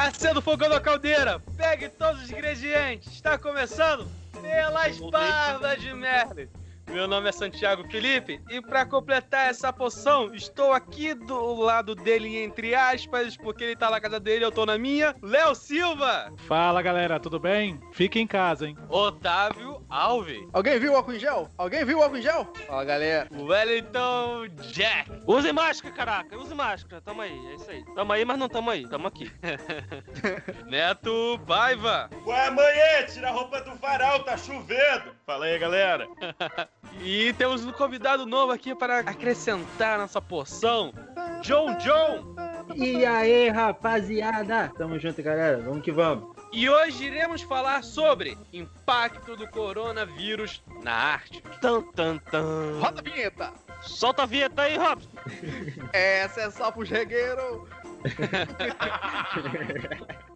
Acendo o fogão da caldeira, pegue todos os ingredientes. Está começando pelas barbas de Merlin. Meu nome é Santiago Felipe e para completar essa poção, estou aqui do lado dele, entre aspas, porque ele tá na casa dele, eu tô na minha. Léo Silva! Fala galera, tudo bem? Fique em casa, hein? Otávio Alves. Alguém viu o álcool em gel? Alguém viu o álcool em gel? Fala galera. Wellington Jack. Use máscara, caraca, use máscara. Tamo aí, é isso aí. Tamo aí, mas não tamo aí, tamo aqui. Neto Paiva. Ué, mãe, tira a roupa do varal, tá chovendo. Fala aí, galera. E temos um convidado novo aqui para acrescentar nossa poção, John John. E aí, rapaziada? Tamo junto, galera. Vamos que vamos. E hoje iremos falar sobre impacto do coronavírus na arte. Tan, tan, tan. Roda a vinheta! Solta a vinheta aí, Robson. Essa é só pro jegueiro!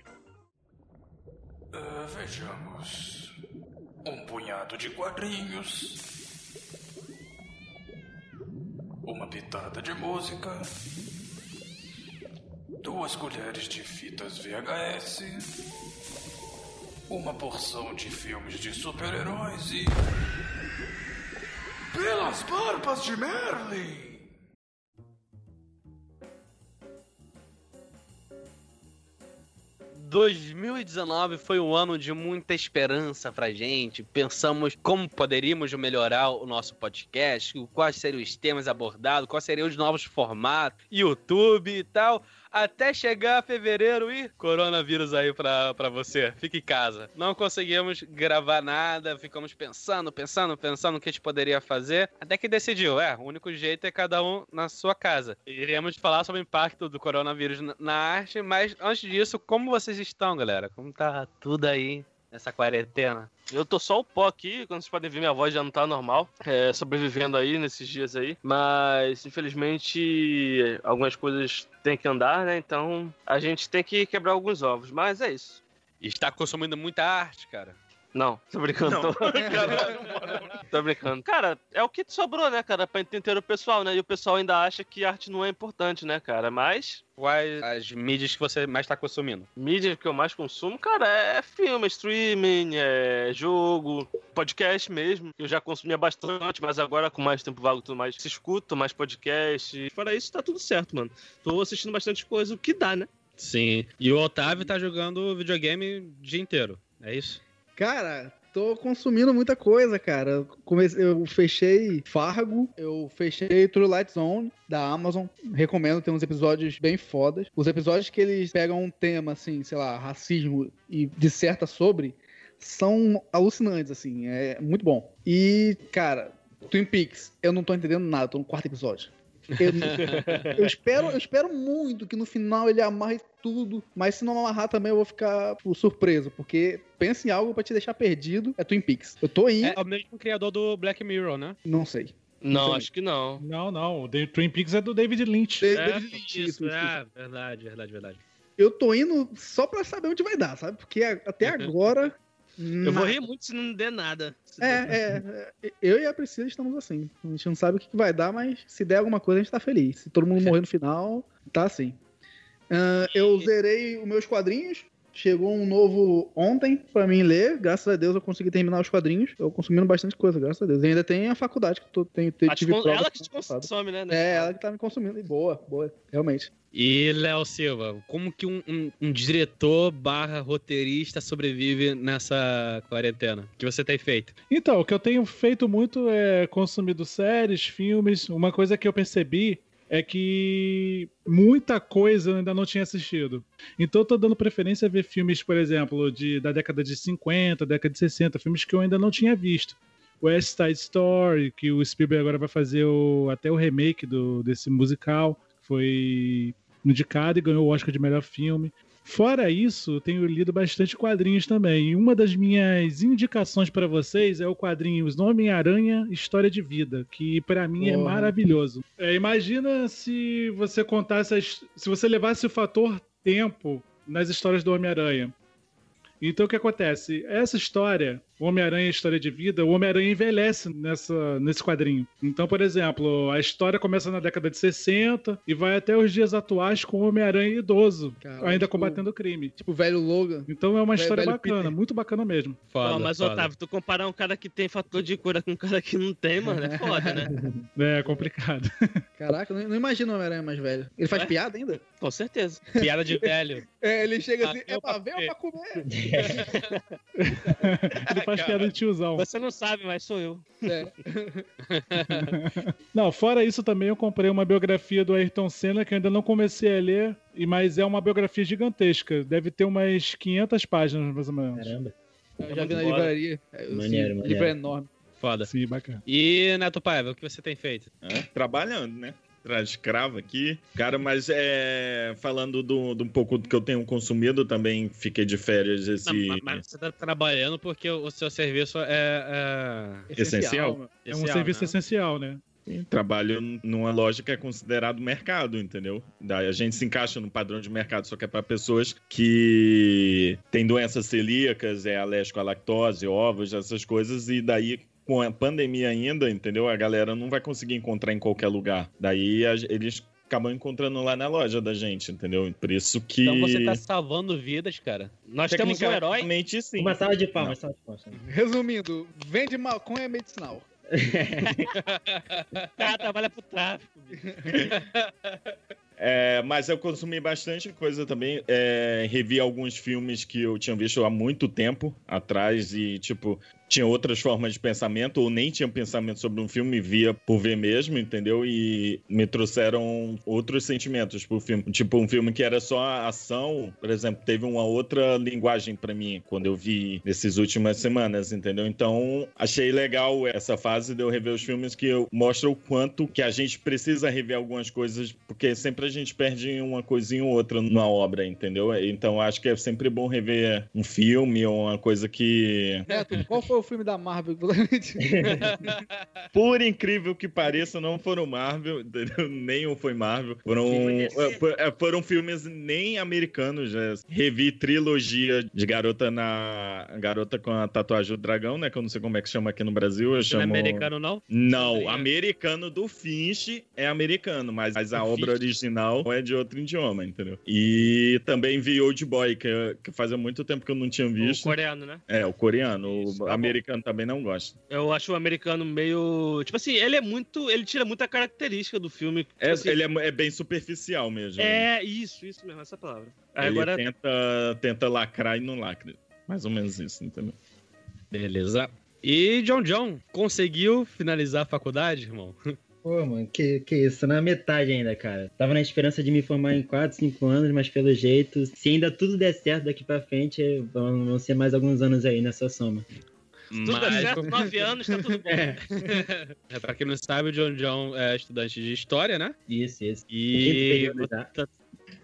Ah, vejamos. Um punhado de quadrinhos. Uma pitada de música. Duas colheres de fitas VHS. Uma porção de filmes de super-heróis e. Pelas barbas de Merlin! 2019 foi um ano de muita esperança pra gente. Pensamos como poderíamos melhorar o nosso podcast, quais seriam os temas abordados, quais seriam os novos formatos, YouTube e tal. Até chegar fevereiro e coronavírus aí pra, pra você. Fique em casa. Não conseguimos gravar nada, ficamos pensando, pensando, pensando o que a gente poderia fazer. Até que decidiu, é, o único jeito é cada um na sua casa. Iremos falar sobre o impacto do coronavírus na, na arte, mas antes disso, como vocês estão, galera? Como tá tudo aí nessa quarentena? Eu tô só o pó aqui, quando vocês podem ver, minha voz já não tá normal. É, sobrevivendo aí nesses dias aí. Mas, infelizmente, algumas coisas têm que andar, né? Então, a gente tem que quebrar alguns ovos. Mas é isso. E está consumindo muita arte, cara. Não, tô brincando. Tô... tô brincando. Cara, é o que sobrou, né, cara, pra entender o pessoal, né? E o pessoal ainda acha que arte não é importante, né, cara? Mas Quais as mídias que você mais está consumindo? mídia que eu mais consumo, cara, é filme, streaming, é jogo, podcast mesmo. Eu já consumia bastante, mas agora com mais tempo vago tudo mais, se escuta mais podcast. Fora isso, tá tudo certo, mano. Tô assistindo bastante coisa, o que dá, né? Sim. E o Otávio tá jogando videogame o dia inteiro. É isso? Cara, tô consumindo muita coisa, cara. Eu Comecei, eu fechei Fargo, eu fechei True Light Zone da Amazon. Recomendo, tem uns episódios bem fodas. Os episódios que eles pegam um tema, assim, sei lá, racismo e disserta sobre, são alucinantes, assim. É muito bom. E, cara, Twin Peaks, eu não tô entendendo nada, tô no quarto episódio. Eu, eu espero, eu espero muito que no final ele amarre tudo, mas se não amarrar também eu vou ficar pô, surpreso, porque pensa em algo pra te deixar perdido, é Twin Peaks. Eu tô indo, É o mesmo criador do Black Mirror, né? não sei. Não, acho que não. Não, não. O The Twin Peaks é do David Lynch. É, David Lynch, isso, isso, é, verdade, verdade, verdade. Eu tô indo só pra saber onde vai dar, sabe? Porque até agora. Eu vou rir muito se não der nada. É, der- é, é, eu e a Priscila estamos assim. A gente não sabe o que vai dar, mas se der alguma coisa, a gente tá feliz. Se todo mundo morrer no final, tá assim. Ah, eu zerei os meus quadrinhos. Chegou um novo ontem pra mim ler. Graças a Deus eu consegui terminar os quadrinhos. Eu consumindo bastante coisa, graças a Deus. E ainda tem a faculdade que eu tô, tenho, te tive ela que te consome, né? É, ela que tá me consumindo. E boa, boa, realmente. E Léo Silva, como que um, um- um diretor barra roteirista sobrevive nessa quarentena? O que você tem feito? Então, o que eu tenho feito muito é consumido séries, filmes. Uma coisa que eu percebi é que muita coisa eu ainda não tinha assistido. Então eu tô dando preferência a ver filmes, por exemplo, de, da década de 50, década de 60, filmes que eu ainda não tinha visto. West Side Story, que o Spielberg agora vai fazer o- até o remake do, desse musical, foi indicado e ganhou o Oscar de melhor filme. Fora isso, tenho lido bastante quadrinhos também. E uma das minhas indicações para vocês é o quadrinho Homem-Aranha História de Vida, que para mim é Porra. maravilhoso. É, imagina se você contasse, as- se você levasse o fator tempo nas histórias do Homem-Aranha. Então o que acontece? Essa história o Homem-Aranha História de Vida, o Homem-Aranha envelhece nessa, nesse quadrinho. Então, por exemplo, a história começa na década de 60 e vai até os dias atuais com o Homem-Aranha idoso, ainda tipo- combatendo o crime. Tipo, o velho Logan. Então é uma Velho- história velho bacana, Peter. muito bacana mesmo. Foda, Não, mas, foda. Otávio, tu comparar um cara que tem fator de cura com um cara que não tem, mano, é foda, né? É complicado. Caraca, não, não imagino o Homem-Aranha mais velho. Ele faz É? piada ainda? Com certeza. Piada de velho. É, ele chega assim, é pra ver ou pra comer? Ele faz piada de tiozão. Você não sabe, mas sou eu. É. Não, fora isso também eu comprei uma biografia do Ayrton Senna que eu ainda não comecei a ler, e- mas é uma biografia gigantesca. Deve ter umas 500 páginas, mais ou menos. Caramba. Eu já vi na livraria. É, Maneiro, assim, maneiro. livro é enorme. Foda. Sim, bacana. E, Neto Paiva, o que você tem feito? É, trabalhando, né? Traz escravo aqui. Cara, mas é. Falando do, do um pouco do que eu tenho consumido, também fiquei de férias esse. Não, mas- mas você tá trabalhando porque o seu serviço é. é... Essencial. mano. É um essencial, serviço né? essencial, né? Trabalho numa loja que é considerado mercado, entendeu? Daí a gente se encaixa no padrão de mercado, só que é para pessoas que têm doenças celíacas, é alérgico à lactose, ovos, essas coisas, e daí com a pandemia ainda, entendeu? A galera não vai conseguir encontrar em qualquer lugar. Daí a- eles acabam encontrando lá na loja da gente, entendeu? Por isso que Então você tá salvando vidas, cara. Nós temos um herói. Sim. Uma salva de palmas, salva de palmas. Resumindo, vende maconha medicinal. O cara trabalha pro tráfico. É, mas eu consumi bastante coisa também. É, revi alguns filmes que eu tinha visto há muito tempo atrás e, tipo, tinha outras formas de pensamento, ou nem tinha pensamento sobre um filme, via por ver mesmo, entendeu? E me trouxeram outros sentimentos pro filme. Tipo, um filme que era só ação, por exemplo, teve uma outra linguagem pra mim quando eu vi nessas últimas semanas, entendeu? Então, achei legal essa fase de eu rever os filmes que eu mostro o quanto que a gente precisa rever algumas coisas, porque sempre a gente perde uma coisinha ou outra numa obra, entendeu? Então, acho que é sempre bom rever um filme ou uma coisa que qual foi o filme da Marvel Por incrível que pareça, não foram Marvel, entendeu? nenhum foi Marvel. Foram, é, é, foram filmes nem americanos. né? Revi trilogia de garota na. Garota com a tatuagem do dragão, né? Que eu não sei como é que chama aqui no Brasil. Eu Não é chamo. americano, não? Não, Sim. americano do Finch é americano, mas mas a Do obra Finch. original é de outro idioma, entendeu? E também vi Old Boy, que, que fazia muito tempo que eu não tinha O visto. coreano, né? É, o coreano. Isso, o. americano também não gosta. Eu acho o americano meio. Tipo assim, ele é muito. Ele tira muita característica do filme. Tipo É, assim, ele é, é bem superficial mesmo. é isso, isso mesmo, essa palavra. Aí ele agora. tenta, tenta lacrar e não lacra. Mais ou menos isso, entendeu? Beleza. E John John, conseguiu finalizar a faculdade, irmão? Pô, mano, que, que isso, na metade ainda, cara. Tava na esperança de me formar em 4, 5 anos, mas pelo jeito, se ainda tudo der certo daqui pra frente, vão, vão ser mais alguns anos aí nessa soma. Tudo dá certo, nove anos, tá tudo bom. É. É, pra quem não sabe, o John John é estudante de história, né? Isso, isso. E já.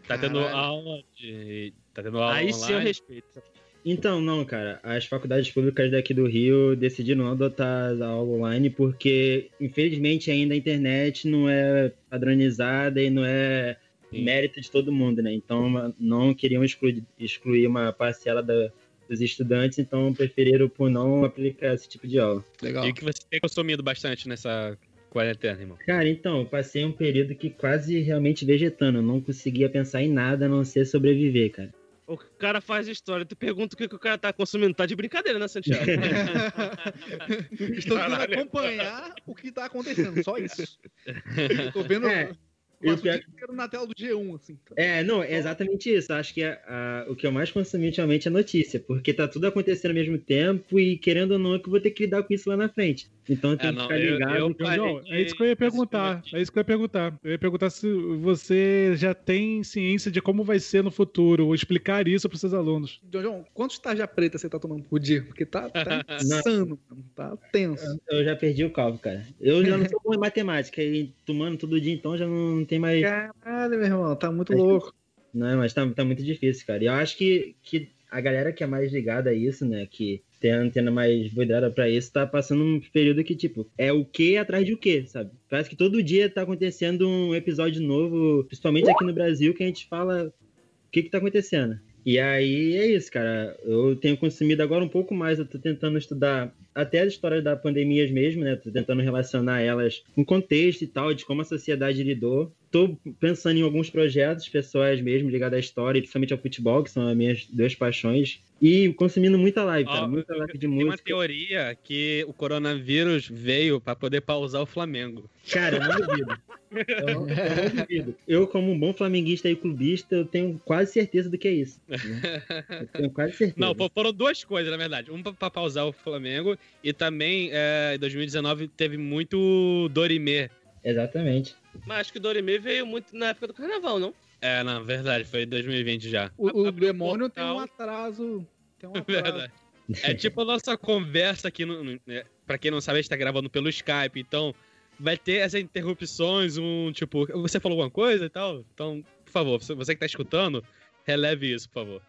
tá tendo aula de. Tá tendo aula Aí sim eu online. respeito. Então, não, cara. As faculdades públicas daqui do Rio decidiram não adotar a aula online porque, infelizmente, ainda a internet não é padronizada e não é Sim. mérito de todo mundo, né? Então, não queriam excluir, excluir uma parcela da- dos estudantes, então preferiram por não aplicar esse tipo de aula. Legal. E o que você tem consumido bastante nessa quarentena, irmão? Cara, então, eu passei um período que quase realmente vegetando. Eu não conseguia pensar em nada a não ser sobreviver, cara. O cara faz história, tu pergunta o que, que o cara tá consumindo. Tá de brincadeira, né, Santiago? Estou tentando acompanhar o que tá acontecendo, só isso. Tô vendo. É, eu o passo o pior- dia na tela do G1, assim. É, não, é exatamente isso. Acho que a- a- o que eu mais consumi ultimamente é notícia, porque tá tudo acontecendo ao mesmo tempo e, querendo ou não, é que eu vou ter que lidar com isso lá na frente. Então tem É, que não, ficar eu- ligado. eu- John John, Parei é isso que eu ia perguntar. É isso que eu ia perguntar. Eu ia perguntar se você já tem ciência de como vai ser no futuro, ou explicar isso para seus alunos. John John, quantos tarja preta você tá tomando por dia? Porque tá, tá insano, mano. Tá tenso. Eu já perdi o calvo, cara. Eu já não sou bom em matemática e tomando todo dia, então já não tem mais. Caralho, meu irmão, tá muito que- louco. Não, mas tá, tá muito difícil, cara. E eu acho que, que a galera que é mais ligada a isso, né, que tem a antena mais vidrada pra isso, tá passando um período que, tipo, é o que atrás de o que, sabe? Parece que todo dia tá acontecendo um episódio novo, principalmente aqui no Brasil, que a gente fala o que que tá acontecendo. E aí é isso, cara. Eu tenho consumido agora um pouco mais. Eu tô tentando estudar até as histórias da pandemia mesmo, né? Tô tentando relacionar elas com contexto e tal, de como a sociedade lidou. Tô pensando em alguns projetos pessoais mesmo, ligados à história, principalmente ao futebol, que são as minhas duas paixões. E consumindo muita live, cara. Ó, muita live de Tem uma música. teoria que o coronavírus veio pra poder pausar o Flamengo. Cara, eu não duvido. Eu não, eu não duvido. Eu, como um bom flamenguista e clubista, eu tenho quase certeza do que é isso. né? Eu tenho quase certeza. Não, fo- foram duas coisas, na verdade. Uma pra pausar o Flamengo e também é, em 2019 teve muito Dorimê. Exatamente. Mas acho que o Dorime veio muito na época do carnaval, não? É, na verdade, foi 2020 já. O, o demônio tem um portal. atraso. Tem um atraso. Verdade. É tipo a nossa conversa aqui, no, no, é, pra quem não sabe, a gente tá gravando pelo Skype, então vai ter essas interrupções, um tipo, você falou alguma coisa e tal? Então, por favor, você você que tá escutando, releve isso, por favor.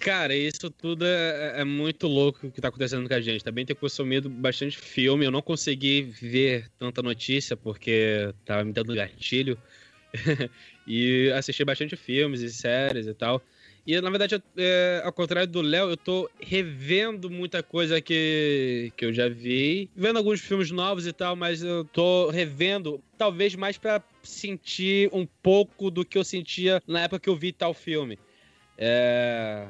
Cara, isso tudo é, é muito louco o que tá acontecendo com a gente. Também tenho consumido bastante filme, eu não consegui ver tanta notícia porque tava me dando gatilho. e assisti bastante filmes e séries e tal. E na verdade, eu- é, ao contrário do Léo, eu tô revendo muita coisa que, que eu já vi. Vendo alguns filmes novos e tal, mas eu tô revendo, talvez mais pra sentir um pouco do que eu sentia na época que eu vi tal filme. É,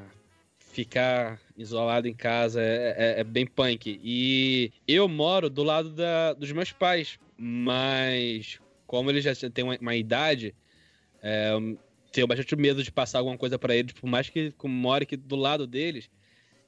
Ficar isolado em casa é, é- é bem punk. E eu moro do lado da- dos meus pais, mas como eles já têm uma, uma idade, é, tenho bastante medo de passar alguma coisa pra eles, por mais que more aqui do lado deles.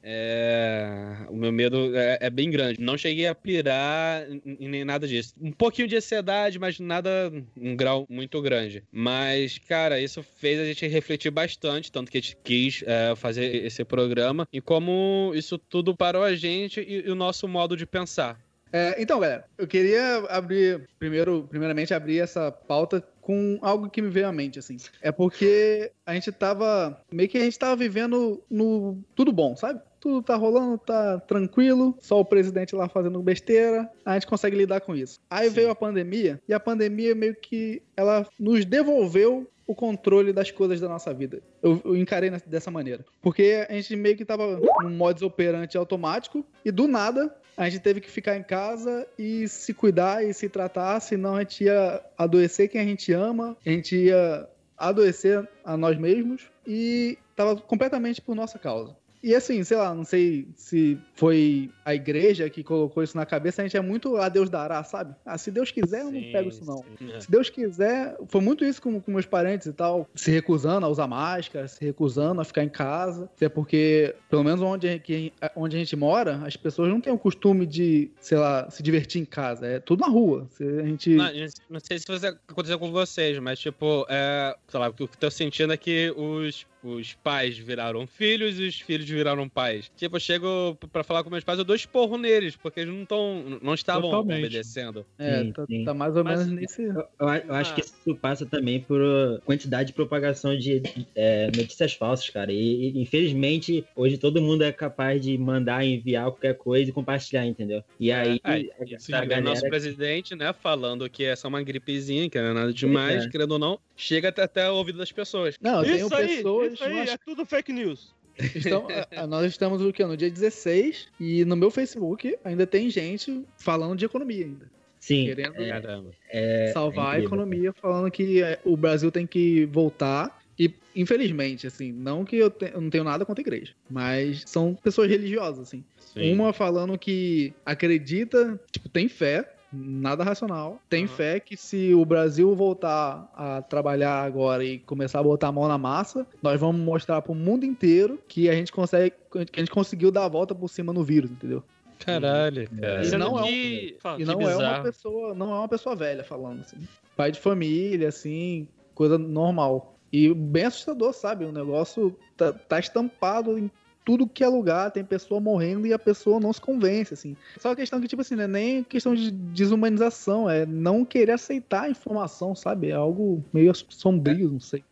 é, o meu medo é, é bem grande. Não cheguei a pirar em, em nem nada disso. Um pouquinho de ansiedade, mas nada um grau muito grande. Mas, cara, isso fez a gente refletir bastante, tanto que a gente quis é, fazer esse programa e como isso tudo parou a gente e, e o nosso modo de pensar. É, então, galera, eu queria abrir, primeiro, primeiramente, abrir essa pauta com algo que me veio à mente, assim. É porque a gente tava, meio que a gente tava vivendo no tudo bom, sabe? Tudo tá rolando, tá tranquilo, só o presidente lá fazendo besteira, a gente consegue lidar com isso. Aí Sim. veio a pandemia, e a pandemia meio que ela nos devolveu o controle das coisas da nossa vida. Eu, eu encarei dessa maneira. Porque a gente meio que tava num modus operandi automático, e do nada a gente teve que ficar em casa e se cuidar e se tratar, senão a gente ia adoecer quem a gente ama, a gente ia adoecer a nós mesmos e tava completamente por nossa causa. E assim, sei lá, não sei se foi a igreja que colocou isso na cabeça, a gente é muito a Deus dará, sabe? Ah, se Deus quiser, eu não Sim, pego isso não. sim. É. Se Deus quiser, foi muito isso com, com meus parentes e tal, se recusando a usar máscara, se recusando a ficar em casa, até porque, pelo menos onde, a- que- onde a gente mora, as pessoas não têm o costume de, sei lá, se divertir em casa, é tudo na rua. Se a gente... Não, não sei se você aconteceu com vocês, mas tipo, é, sei lá, o que eu tô sentindo é que os, os pais viraram filhos e os filhos viraram pais. Tipo, eu chego pra falar com meus pais, eu dou esporro neles, porque eles não estão, não estavam Totalmente. obedecendo. é, Sim, tá, sim. tá mais ou Mas- menos nesse... Eu, eu a- eu acho Ah. que isso passa também por uh, quantidade de propagação de é, notícias falsas, cara. E, e, infelizmente, hoje todo mundo é capaz de mandar, enviar qualquer coisa e compartilhar, entendeu? E aí, É, a, Isso a tá vendo nosso galera... presidente, né, falando que é só uma gripezinha, que não é nada demais, é. querendo ou não, chega até, até o ouvido das pessoas. Não, Isso aí, pessoas... isso aí, nós- é tudo fake news. Então, a- a- nós estamos o quê? No dia 16 e no meu Facebook ainda tem gente falando de economia ainda. Sim, Querendo Caramba. é, salvar a incrível. economia, falando que é, o Brasil tem que voltar. E, infelizmente, assim, não que eu, te- eu não tenho nada contra a igreja, mas são pessoas religiosas, assim. Sim. Uma falando que acredita, tipo, tem fé, nada racional, tem Aham. fé que se o Brasil voltar a trabalhar agora e começar a botar a mão na massa, nós vamos mostrar pro mundo inteiro que a gente consegue, que a gente conseguiu dar a volta por cima no vírus, entendeu? Caralho, cara. E Sendo não é um- que-. E não é uma pessoa, não é uma pessoa velha falando assim. Pai de família, assim, coisa normal. E bem assustador, sabe? O negócio tá, tá estampado em tudo que é lugar, tem pessoa morrendo e a pessoa não se convence, assim. Só a questão que, tipo assim, não é nem questão de desumanização, é não querer aceitar a informação, sabe? É algo meio sombrio, não sei.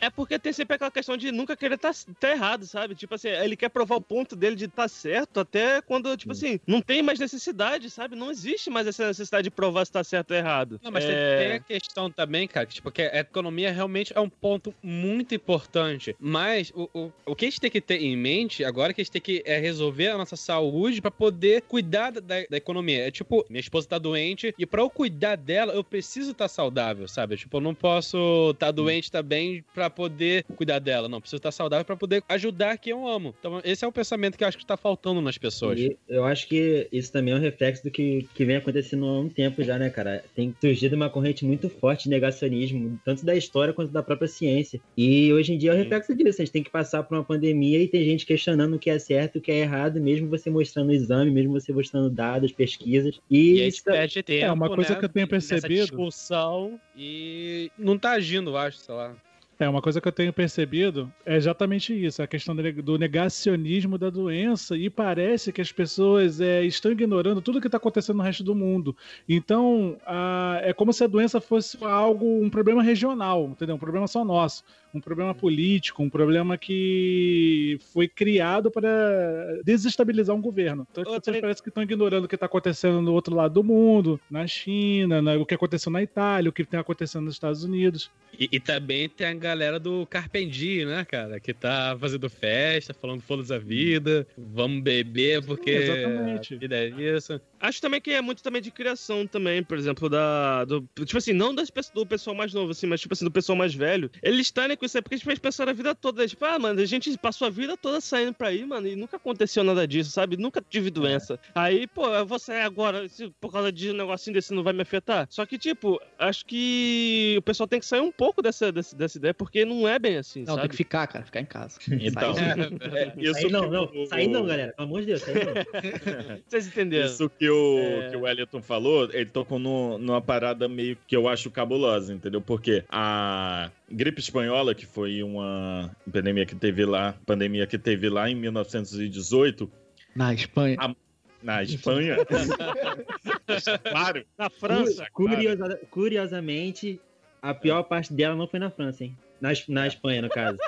É porque tem sempre aquela questão de nunca querer estar tá, tá errado, sabe? Tipo assim, ele quer provar o ponto dele de estar tá certo até quando, tipo assim, não tem mais necessidade, sabe? Não existe mais essa necessidade de provar se tá certo ou errado. Não, mas é... tem, a questão também, cara, que, tipo, que a economia realmente é um ponto muito importante. Mas o, o, o que a gente tem que ter em mente agora é que a gente tem que é, resolver a nossa saúde para poder cuidar da, da, economia. É tipo, minha esposa tá doente e para eu cuidar dela, eu preciso estar tá saudável, sabe? Tipo, eu não posso estar tá doente também para poder cuidar dela. Não, preciso estar saudável para poder ajudar quem eu amo. Então, esse é o pensamento que eu acho que tá faltando nas pessoas. E eu acho que isso também é um reflexo do que, que vem acontecendo há um tempo já, né, cara? Tem surgido uma corrente muito forte de negacionismo, tanto da história quanto da própria ciência. E hoje em dia é o reflexo disso. A gente tem que passar por uma pandemia e tem gente questionando o que é certo e o que é errado, mesmo você mostrando o exame, mesmo você mostrando dados, pesquisas. E, e isso perde tempo, é uma coisa né? que eu tenho percebido. discussão e não tá agindo, acho, sei lá. É, uma coisa que eu tenho percebido é exatamente isso, a questão do negacionismo da doença, e parece que as pessoas é, estão ignorando tudo que está acontecendo no resto do mundo. Então, a, é como se a doença fosse algo, um problema regional, entendeu? Um problema só nosso um problema político, um problema que foi criado para desestabilizar um governo. Então as pessoas parece que estão ignorando o que está acontecendo no outro lado do mundo, na China, o que aconteceu na Itália, o que está acontecendo nos Estados Unidos. E, e, também tem a galera do Carpendi, né, cara? Que tá fazendo festa, falando foda a vida, vamos beber porque Exatamente. a vida é isso. Acho também que é muito também de criação também, por exemplo, da. Do, tipo assim, não das, do pessoal mais novo, assim, mas tipo assim, do pessoal mais velho. Eles estarem com isso porque a gente pensaram a vida toda, tipo, ah, mano, a gente passou a vida toda saindo pra aí, mano, e nunca aconteceu nada disso, sabe? Nunca tive doença. É. Aí, pô, eu vou sair agora, se, por causa de um negocinho desse não vai me afetar. Só que, tipo, acho que o pessoal tem que sair um pouco dessa, dessa, dessa ideia, porque não é bem assim, não, sabe? tem que ficar, cara, ficar em casa. Então, é, é, isso sair não, não, sair não, galera, pelo amor de Deus, sair não. Vocês entenderam? Isso que o, é... que o Wellington falou, ele tocou no, numa parada meio que eu acho cabulosa, entendeu? Porque a gripe espanhola, que foi uma pandemia que teve lá, pandemia que teve lá em 1918. Na Espanha. A, na Espanha? claro. Na França. Curiosa, claro. Curiosamente, a pior parte dela não foi na França, hein? Na, na Espanha, no caso.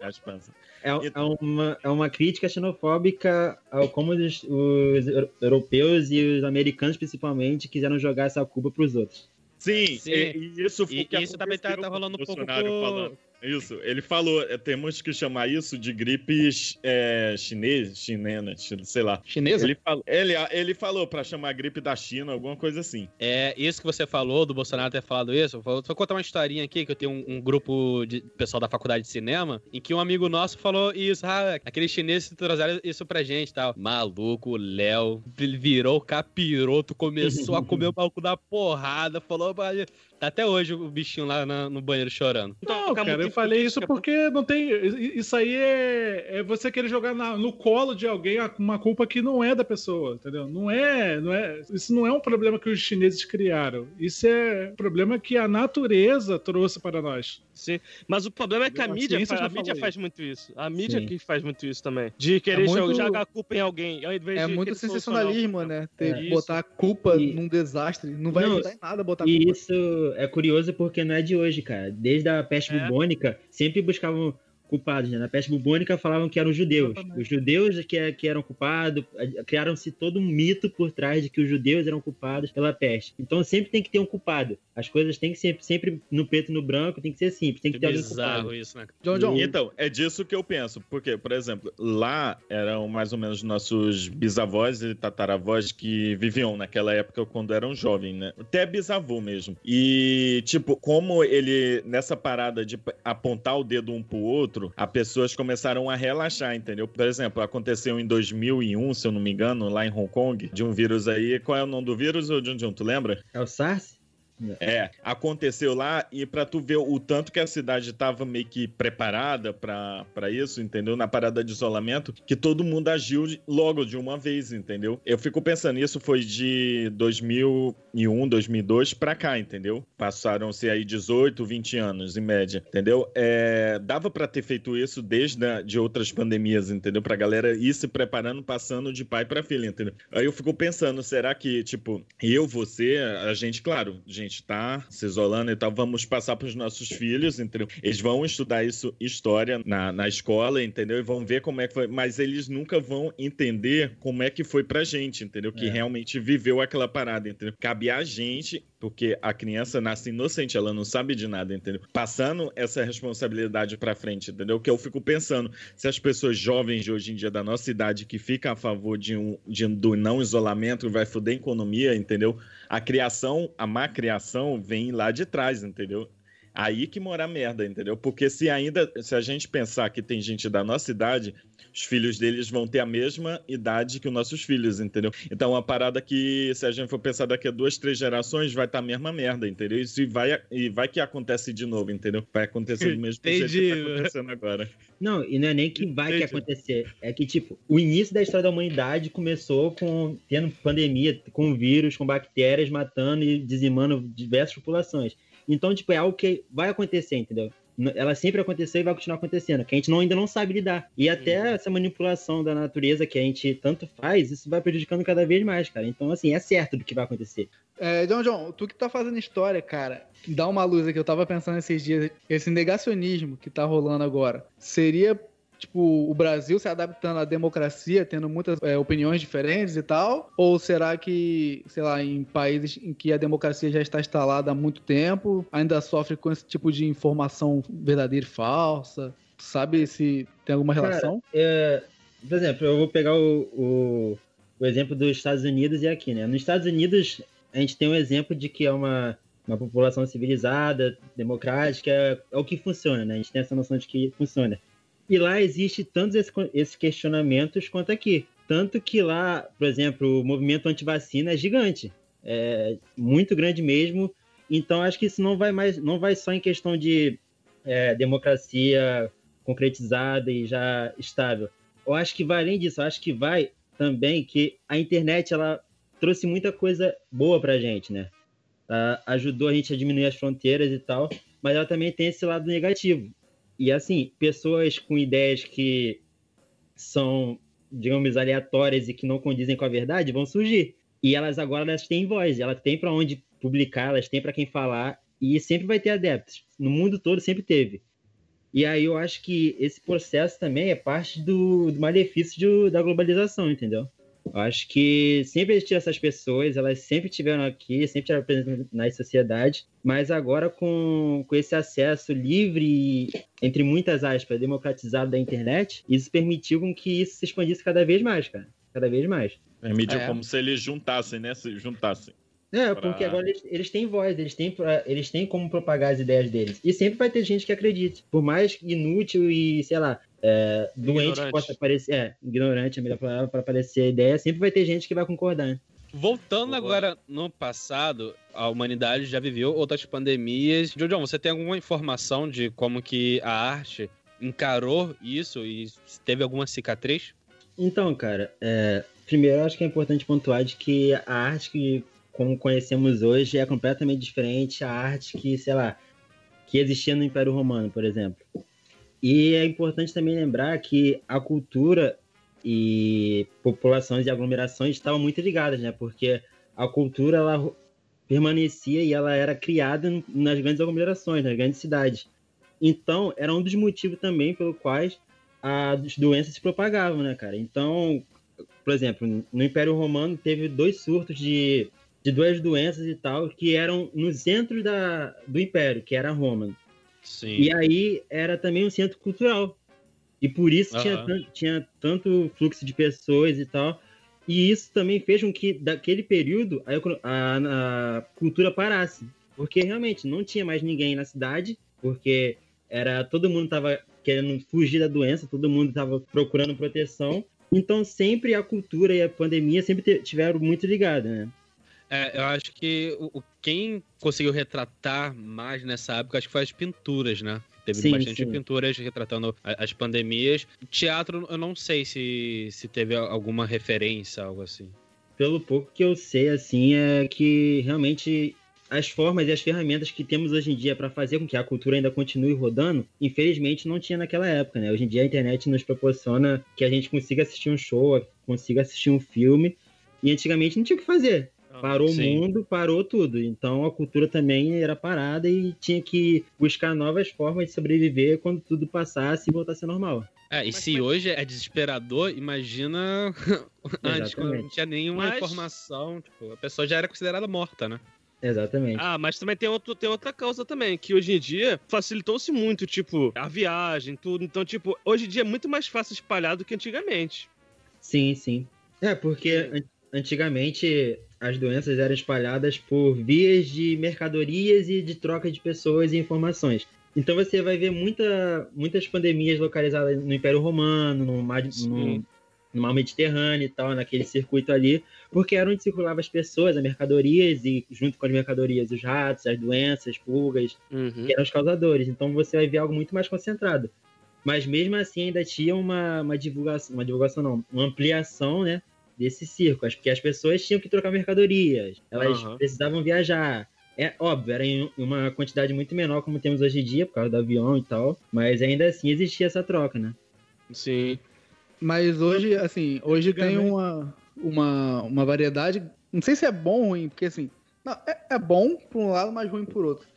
na Espanha. É, é, uma, é uma crítica xenofóbica ao como os, os europeus e os americanos, principalmente, quiseram jogar essa culpa para os outros. Sim, Sim. E, e isso foi e, que isso também tá, tá rolando um pouco falando. Isso, ele falou, é, temos que chamar isso de gripe é, chinês, chinena, sei lá. Chinesa? Ele, falou, ele, ele falou pra chamar a gripe da China, alguma coisa assim. É, isso que você falou, do Bolsonaro ter falado isso, vou, vou contar uma historinha aqui, que eu tenho um, um, grupo de pessoal da faculdade de cinema, em que um amigo nosso falou isso, ah, aqueles chineses trouxeram isso pra gente e tal. Maluco, o Léo virou capiroto, começou a comer o maluco da porrada, falou, Tá até hoje o bichinho lá na, no banheiro chorando. Não, então, cara, eu falei isso porque não tem. Isso aí é, é você querer jogar na, no colo de alguém uma culpa que não é da pessoa, entendeu? Não é, não é. Isso não é um problema que os chineses criaram. Isso é um problema que a natureza trouxe para nós. Sim, mas o problema é que a, a mídia, faz, a mídia faz muito isso. A mídia Sim. que faz muito isso também. De querer é muito... jogar a culpa em alguém. Ao invés é de muito sensacionalismo, né? Ter, é. Botar a culpa e... num desastre. Não vai não, ajudar em nada botar e culpa. Isso é curioso porque não é de hoje, cara. Desde a peste é. bubônica, sempre buscavam culpados. Né? Na peste bubônica falavam que eram judeus. Os judeus que, que eram culpados, criaram-se todo um mito por trás de que os judeus eram culpados pela peste. Então sempre tem que ter um culpado. As coisas têm que ser sempre no preto e no branco, tem que ser simples, tem que, que ter bizarro alguém culpado. isso, né? John, John. Então, é disso que eu penso. Porque, por exemplo, lá eram mais ou menos nossos bisavós e tataravós que viviam naquela época quando eram jovens, né? Até bisavô mesmo. E, tipo, como ele, nessa parada de apontar o dedo um pro outro, as pessoas começaram a relaxar, entendeu? Por exemplo, aconteceu em 2001, se eu não me engano, lá em Hong Kong, de um vírus aí. Qual é o nome do vírus, John? Tu lembra? É o SARS? É, aconteceu lá e para tu ver o tanto que a cidade estava meio que preparada para isso, entendeu? Na parada de isolamento, que todo mundo agiu logo de uma vez, entendeu? Eu fico pensando, isso foi de 2001, 2002 para cá, entendeu? Passaram-se aí 18, 20 anos em média, entendeu? É, dava para ter feito isso desde de outras pandemias, entendeu? Pra galera ir se preparando, passando de pai para filha, entendeu? Aí eu fico pensando, será que, tipo, eu, você, a gente, claro, gente gente tá se isolando e tal, vamos passar para os nossos filhos, entendeu? Eles vão estudar isso, história na, na escola, entendeu? E vão ver como é que foi, mas eles nunca vão entender como é que foi pra gente, entendeu? Que É. realmente viveu aquela parada, entendeu? Cabe a gente, porque a criança nasce inocente, ela não sabe de nada, entendeu? Passando essa responsabilidade pra frente, entendeu? Que eu fico pensando, se as pessoas jovens de hoje em dia da nossa idade que ficam a favor de um de, do não isolamento vai foder a economia, entendeu? A criação, a má criação vem lá de trás, entendeu? Aí que mora a merda, entendeu? Porque se ainda, se a gente pensar que tem gente da nossa idade, os filhos deles vão ter a mesma idade que os nossos filhos, entendeu? Então, uma parada que, se a gente for pensar daqui a duas, três gerações, vai estar a mesma merda, entendeu? Isso e vai, e vai que acontece de novo, entendeu? Vai acontecer do mesmo jeito que tá acontecendo agora. Não, e não é nem que vai que Entendi. acontecer. É que, tipo, o início da história da humanidade começou com tendo pandemia, com vírus, com bactérias matando e dizimando diversas populações. Então, tipo, é algo que vai acontecer, entendeu? Ela sempre aconteceu e vai continuar acontecendo, que a gente não, ainda não sabe lidar. E até essa manipulação da natureza que a gente tanto faz, isso vai prejudicando cada vez mais, cara. Então, assim, é certo do que vai acontecer. É, John John, tu que tá fazendo história, cara, dá uma luz aqui. Eu tava pensando esses dias, esse negacionismo que tá rolando agora, seria, tipo, o Brasil se adaptando à democracia, tendo muitas é, opiniões diferentes e tal? Ou será que, sei lá, em países em que a democracia já está instalada há muito tempo, ainda sofre com esse tipo de informação verdadeira e falsa? Sabe se tem alguma Cara, relação? É, por exemplo, eu vou pegar o, o, o exemplo dos Estados Unidos e aqui, né? Nos Estados Unidos, a gente tem um exemplo de que é uma, uma população civilizada, democrática, é o que funciona, né? A gente tem essa noção de que funciona. E lá existe tantos esse- esses questionamentos quanto aqui. Tanto que lá, por exemplo, o movimento antivacina é gigante. É muito grande mesmo. Então, acho que isso não vai mais, não vai só em questão de é, democracia concretizada e já estável. Eu acho que vai além disso, eu acho que vai também que a internet ela trouxe muita coisa boa pra gente, né? Tá? Ajudou a gente a diminuir as fronteiras e tal, mas ela também tem esse lado negativo. E assim, pessoas com ideias que são, digamos, aleatórias e que não condizem com a verdade vão surgir. E elas agora elas têm voz, elas têm para onde publicar, elas têm para quem falar e sempre vai ter adeptos. No mundo todo sempre teve. E aí eu acho que esse processo também é parte do, do malefício de- da globalização, entendeu? Eu acho que sempre existiram essas pessoas, elas sempre estiveram aqui, sempre estiveram presentes nas sociedades, mas agora com, com esse acesso livre e, entre muitas aspas, democratizado da internet, isso permitiu com que isso se expandisse cada vez mais, cara. Cada vez mais. Permitiu É. como se eles juntassem, né? Se juntassem. É, Pra- porque agora eles, eles têm voz, eles têm, pra- eles têm como propagar as ideias deles. E sempre vai ter gente que acredite. Por mais inútil e, sei lá, é, doente que possa parecer. É, ignorante é a melhor palavra para parecer a ideia, sempre vai ter gente que vai concordar. né? Voltando agora no passado, a humanidade já viveu outras pandemias. Jojo, você tem alguma informação de como que a arte encarou isso e se teve alguma cicatriz? Então, cara, é, primeiro eu acho que é importante pontuar de que a arte que como conhecemos hoje é completamente diferente à arte que, sei lá, que existia no Império Romano, por exemplo. E é importante também lembrar que a cultura e populações e aglomerações estavam muito ligadas, né? Porque a cultura ela permanecia e ela era criada nas grandes aglomerações, nas grandes cidades. Então, era um dos motivos também pelo quais as doenças se propagavam, né, cara? Então, por exemplo, no Império Romano teve dois surtos de, de duas doenças e tal que eram no centro da, do Império, que era Roma. Sim. E aí era também um centro cultural. E por isso tinha, tinha tanto fluxo de pessoas e tal. E isso também fez com que, daquele período, a, a- a cultura parasse. Porque realmente não tinha mais ninguém na cidade, porque era todo mundo estava querendo fugir da doença, todo mundo estava procurando proteção. Então sempre a cultura e a pandemia sempre tiveram muito ligadas, né? É, eu acho que o, quem conseguiu retratar mais nessa época, acho que foi as pinturas, né? Teve Sim, bastante sim. pinturas retratando as pandemias. Teatro, eu não sei se, se teve alguma referência, algo assim. pelo pouco que eu sei, assim, é que realmente as formas e as ferramentas que temos hoje em dia para fazer com que a cultura ainda continue rodando, infelizmente não tinha naquela época, né? Hoje em dia a internet nos proporciona que a gente consiga assistir um show, consiga assistir um filme, e antigamente não tinha o que fazer. Parou Sim. o mundo, parou tudo. Então a cultura também era parada e tinha que buscar novas formas de sobreviver quando tudo passasse e voltasse ao normal. É, e Mas se foi- hoje é desesperador, imagina antes, quando não tinha nenhuma Mas- informação. Tipo, a pessoa já era considerada morta, né? Exatamente. Ah, mas também tem, outro, tem outra causa também, que hoje em dia facilitou-se muito, tipo, a viagem, tudo. Então, tipo, hoje em dia é muito mais fácil espalhar do que antigamente. Sim, sim. É, porque antigamente as doenças eram espalhadas por vias de mercadorias e de troca de pessoas e informações. Então você vai ver muita, muitas pandemias localizadas no Império Romano, no mar, no, no mar Mediterrâneo e tal, naquele circuito ali, porque era onde circulavam as pessoas, as mercadorias e junto com as mercadorias os ratos, as doenças, as pulgas, Uhum. que eram os causadores. Então você vai ver algo muito mais concentrado. Mas mesmo assim ainda tinha uma, uma divulgação, uma divulgação não, uma ampliação, né, desse circo, porque as pessoas tinham que trocar mercadorias, elas Aham. precisavam viajar. É óbvio, era em uma quantidade muito menor como temos hoje em dia, por causa do avião e tal, mas ainda assim existia essa troca, né? Sim. Mas hoje, assim, hoje tem uma, uma, uma variedade. Não sei se é bom ou ruim, porque assim. Não, é, é bom por um lado, mas ruim por outro.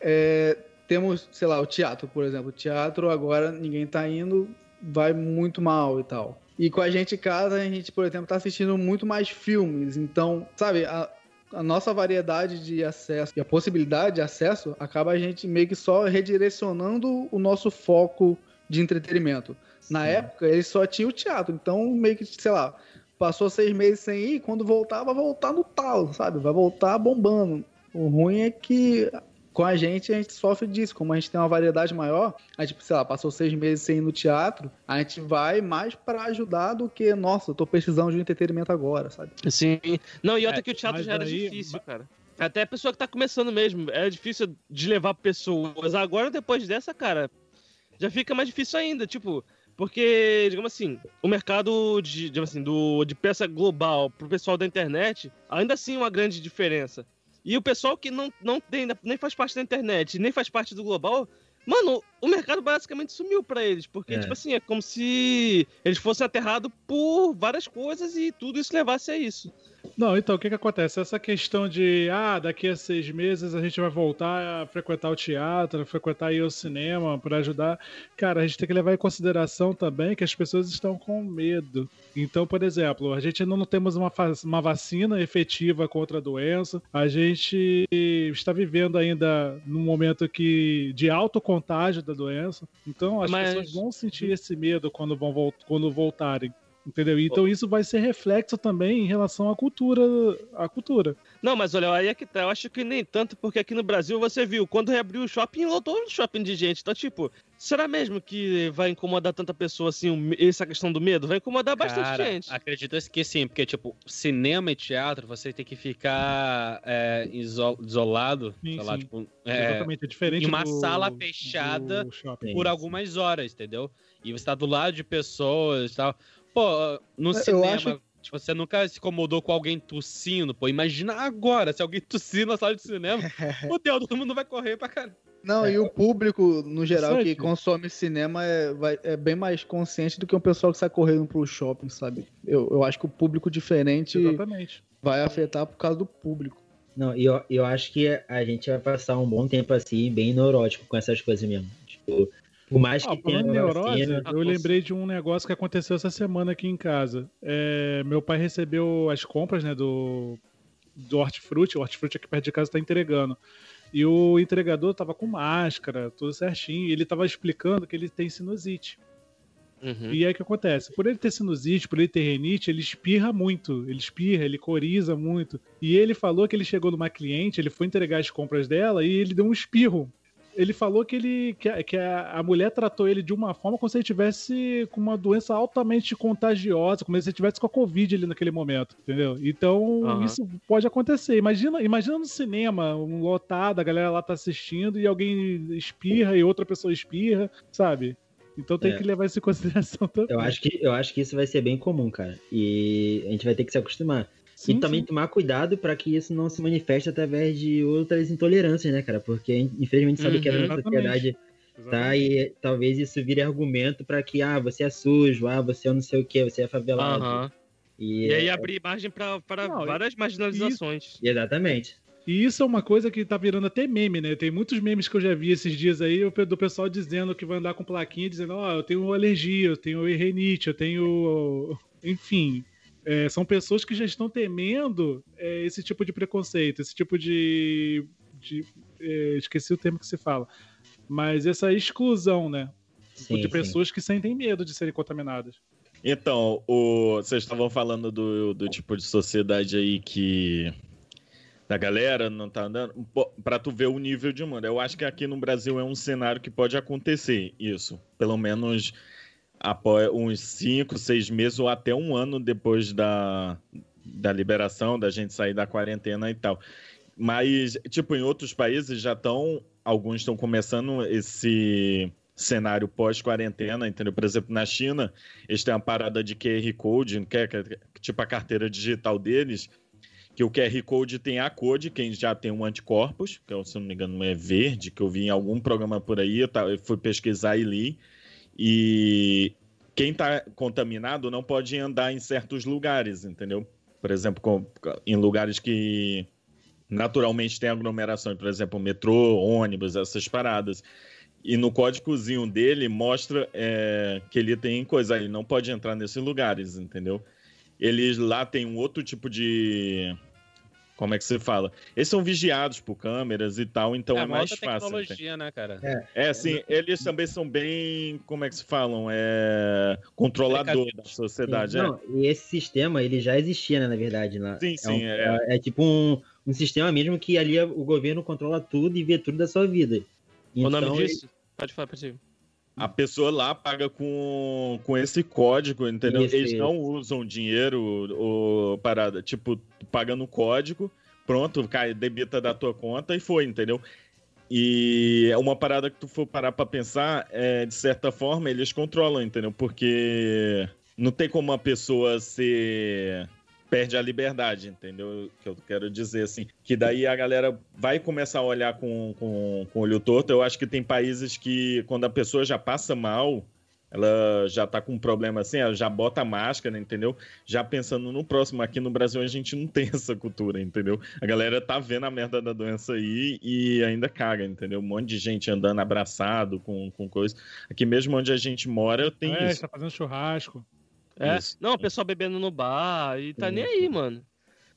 É, temos, sei lá, o teatro, por exemplo. O teatro agora ninguém tá indo, vai muito mal e tal. E com a gente em casa, a gente, por exemplo, tá assistindo muito mais filmes. Então, sabe, a, a nossa variedade de acesso e a possibilidade de acesso acaba a gente meio que só redirecionando o nosso foco de entretenimento. Na Sim. época, ele só tinha o teatro, então meio que, sei lá, passou seis meses sem ir, quando voltar, vai voltar no talo, sabe? Vai voltar bombando. O ruim é que com a gente, a gente sofre disso. Como a gente tem uma variedade maior, a gente, sei lá, passou seis meses sem ir no teatro, a gente vai mais pra ajudar do que, nossa, eu tô precisando de um entretenimento agora, sabe? Sim. Não, e outra É, que o teatro já era aí- difícil, cara. Até a pessoa que tá começando mesmo, é difícil de levar pessoas. Agora, depois dessa, cara, já fica mais difícil ainda, tipo, porque, digamos assim, o mercado de, digamos assim, do, de peça global pro pessoal da internet, ainda assim é uma grande diferença. E o pessoal que não, não tem, nem faz parte da internet, nem faz parte do global, mano, o mercado basicamente sumiu pra eles. Porque, É. tipo assim, é como se eles fossem aterrados por várias coisas e tudo isso levasse a isso. Não, então, o que que acontece? Essa questão de, ah, daqui a seis meses a gente vai voltar a frequentar o teatro, frequentar ir ao cinema para ajudar. Cara, a gente tem que levar em consideração também que as pessoas estão com medo. Então, por exemplo, a gente ainda não temos uma, uma vacina efetiva contra a doença. A gente está vivendo ainda num momento que de alto contágio da doença. Então, as Mas- pessoas vão sentir esse medo quando, vão quando voltarem. Entendeu? Então isso vai ser reflexo também em relação à cultura, à cultura. Não, mas olha, aí é que tá. Eu acho que nem tanto, porque aqui no Brasil você viu, quando reabriu o shopping, lotou o shopping de gente. Então, tipo, será mesmo que vai incomodar tanta pessoa assim, essa questão do medo? Vai incomodar bastante Cara, gente. Acredito que sim, porque, tipo, cinema e teatro, você tem que ficar é, iso- isolado, Sim, sei lá, sim. tipo, é, Exatamente, é diferente em uma do- sala fechada por algumas horas, entendeu? E você tá do lado de pessoas e tal. Pô, no Eu cinema, acho- tipo, você nunca se incomodou com alguém tossindo, pô. Imagina agora, se alguém tossir na sala de cinema. Fudeu, todo mundo vai correr pra caralho. Não, É. e o público, no geral, que consome cinema é, vai- é bem mais consciente do que o pessoal que sai correndo pro shopping, sabe? Eu, eu acho que o público diferente Exatamente. vai afetar por causa do público. Não, e eu, eu acho que a gente vai passar um bom tempo assim, bem neurótico com essas coisas mesmo. Tipo, por mais que Ah, tenha neurose, Ah, eu lembrei de um negócio que aconteceu essa semana aqui em casa. É, meu pai recebeu as compras, né, do, do Hortifruti. O Hortifruti aqui perto de casa tá entregando. E o entregador tava com máscara, tudo certinho. E ele tava explicando que ele tem sinusite. Uhum. E aí o que acontece? Por ele ter sinusite, por ele ter renite, ele espirra muito. Ele espirra, ele coriza muito. E ele falou que ele chegou numa cliente, ele foi entregar as compras dela e ele deu um espirro. Ele falou que, ele, que, a, que a, mulher tratou ele de uma forma como se ele tivesse com uma doença altamente contagiosa, como se ele tivesse com a Covid ali naquele momento, entendeu? Então, Aham. isso pode acontecer. Imagina, imagina no cinema, um lotado, a galera lá tá assistindo e alguém espirra e outra pessoa espirra, sabe? Então tem É. que levar isso em consideração também. eu acho, que, eu acho que isso vai ser bem comum, cara. E a gente vai ter que se acostumar. Sim, e também sim. tomar cuidado para que isso não se manifeste através de outras intolerâncias, né, cara? Porque infelizmente sabe que a Uhum, nossa sociedade tá e talvez isso vire argumento para que, ah, você é sujo, ah, você é não sei o que, você é favelado. Aham. E, E aí é- abrir margem pra, para várias marginalizações. Exatamente. E isso é uma coisa que tá virando até meme, né? Tem muitos memes que eu já vi esses dias aí do pessoal dizendo que vai andar com plaquinha dizendo, ó, eu tenho alergia, eu tenho rinite, eu tenho. Enfim. É, são pessoas que já estão temendo é, esse tipo de preconceito, esse tipo de. de é, esqueci o termo que se fala. Mas essa exclusão, né? Sim, de sim. pessoas que sentem medo de serem contaminadas. Então, o, vocês estavam falando do, do tipo de sociedade aí que. Da galera não tá andando. Pô, Pra tu ver o nível de mundo. Eu acho que aqui no Brasil é um cenário que pode acontecer isso. Pelo menos após uns 5, 6 meses ou até um ano depois da, da liberação, da gente sair da quarentena e tal. Mas, tipo, em outros países já estão. Alguns estão começando esse cenário pós-quarentena, entendeu? Por exemplo, na China, eles têm uma parada de QR Code, que é é tipo a carteira digital deles, que o QR Code tem a code, quem já tem um anticorpos, que eu, se não me engano é verde, que eu vi em algum programa por aí, eu fui pesquisar e li, e quem está contaminado não pode andar em certos lugares, entendeu? Por exemplo, com- em lugares que naturalmente tem aglomerações, por exemplo, metrô, ônibus, essas paradas. E no códigozinho dele mostra é, que ele tem coisa, ele não pode entrar nesses lugares, entendeu? Eles lá tem um outro tipo de. Como é que se fala? Eles são vigiados por câmeras e tal, então é, uma mais fácil. tecnologia, né, cara? É, assim, eles também são bem. Como é que se falam? É. Controlador da sociedade. é. Não, e esse sistema, ele já existia, né, na verdade. Lá. Sim, é, sim, um- é. é- é tipo um, um sistema mesmo que ali o governo controla tudo e vê tudo da sua vida. o nome Então, disso? Pode falar pra ti. A pessoa lá paga com, com esse código, entendeu? Isso, Eles isso. não usam dinheiro ou parada. Tipo, tu paga no código, pronto, cai, debita da tua conta e foi, entendeu? E é uma parada que tu for parar pra pensar, é, de certa forma, eles controlam, entendeu? Porque não tem como uma pessoa ser. Perde a liberdade, entendeu? Que eu quero dizer assim. Que daí a galera vai começar a olhar com, com, com olho torto. Eu acho que tem países que, quando a pessoa já passa mal, ela já tá com um problema assim, ela já bota a máscara, entendeu? Já pensando no próximo. Aqui no Brasil a gente não tem essa cultura, entendeu? A galera tá vendo a merda da doença aí e ainda caga, entendeu? Um monte de gente andando abraçado com, com coisa. Aqui mesmo onde a gente mora tem é, isso. tá fazendo churrasco. É. Isso. Não, o pessoal bebendo no bar e tá Sim, nem aí, mano.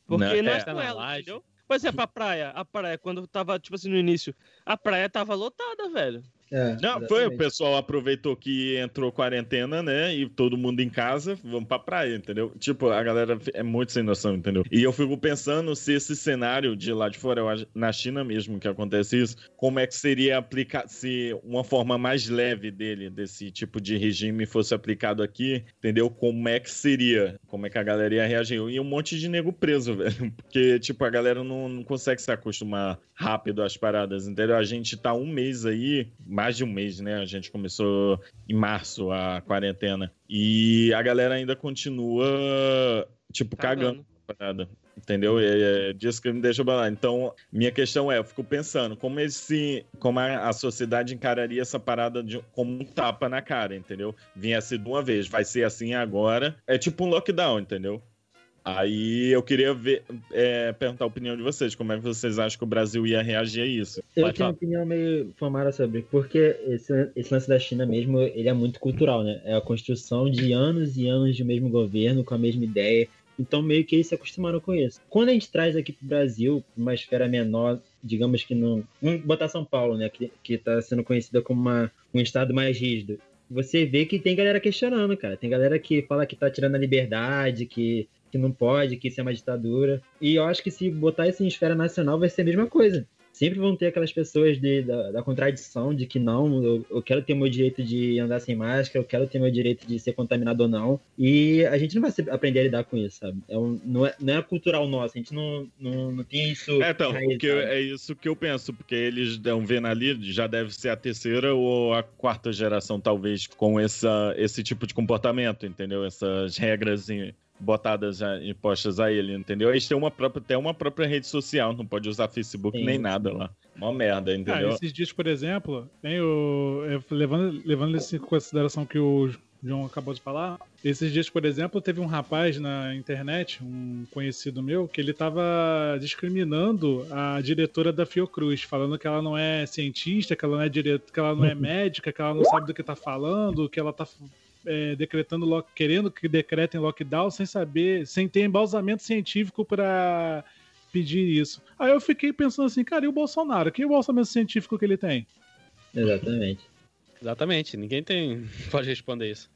Porque Não, não é. é Tá com na ela, laje. entendeu? Por exemplo, a praia. A praia, quando tava, tipo assim, no início, a praia tava lotada, velho. É, Não, foi, o pessoal aproveitou que entrou quarentena, né? E todo mundo em casa, vamos pra praia, entendeu? Tipo, a galera é muito sem noção, entendeu? E eu fico pensando se esse cenário de lá de fora, na China mesmo que acontece isso, como é que seria aplicar, se uma forma mais leve dele, desse tipo de regime, fosse aplicado aqui, entendeu? Como é que seria? Como é que a galera ia reagir? E um monte de nego preso, velho. Porque, tipo, a galera não, não consegue se acostumar rápido às paradas, entendeu? A gente tá um mês aí, mais de um mês, né? A gente começou em março a quarentena. E a galera ainda continua, tipo, cagando, a parada. Entendeu? É, é disso que me deixa balar. Então, minha questão é, eu fico pensando, como esse, como a, a sociedade encararia essa parada de, como um tapa na cara, entendeu? Viesse de uma vez, vai ser assim agora. É tipo um lockdown, entendeu? Aí eu queria ver, é, perguntar a opinião de vocês. Como é que vocês acham que o Brasil ia reagir a isso? Eu Pode tenho uma falar. opinião meio formada sobre, porque esse, esse lance da China mesmo, ele é muito cultural, né? É a construção de anos e anos de mesmo governo, com a mesma ideia. Então, meio que eles se acostumaram com isso. Quando a gente traz aqui pro Brasil, uma esfera menor, digamos que não. Vamos botar São Paulo, né? Que, que tá sendo conhecida como uma, um estado mais rígido. Você vê que tem galera questionando, cara. Tem galera que fala que tá tirando a liberdade, que, que não pode, que isso é uma ditadura. E eu acho que se botar isso em esfera nacional vai ser a mesma coisa. Sempre vão ter aquelas pessoas de, da, da contradição de que não, eu, eu quero ter meu direito de andar sem máscara, eu quero ter meu direito de ser contaminado ou não. E a gente não vai aprender a lidar com isso, sabe? É um- não, é, não é cultural nosso, a gente não, não, não tem isso. É, então, enraizado. porque é isso que eu penso, porque eles estão vendo ali, já deve ser a terceira ou a quarta geração, talvez, com essa, esse tipo de comportamento, entendeu? Essas regras em- botadas, já, impostas a ele, entendeu? Eles têm uma própria, até uma própria rede social, não pode usar Facebook Sim, nem nada lá. Uma merda, Ah, entendeu? esses dias, por exemplo, tem o, levando, levando isso em consideração que o o João acabou de falar. Esses dias, por exemplo, teve um rapaz na internet, um conhecido meu, que ele estava discriminando a diretora da Fiocruz, falando que ela não é cientista, que ela não é direto, que ela não é médica, que ela não sabe do que está falando, que ela está é, decretando, lock- querendo que decretem lockdown sem saber, sem ter embasamento científico para pedir isso. Aí eu fiquei pensando assim, cara, e o Bolsonaro? Que embasamento científico que ele tem? Exatamente. Exatamente, ninguém tem pode responder isso.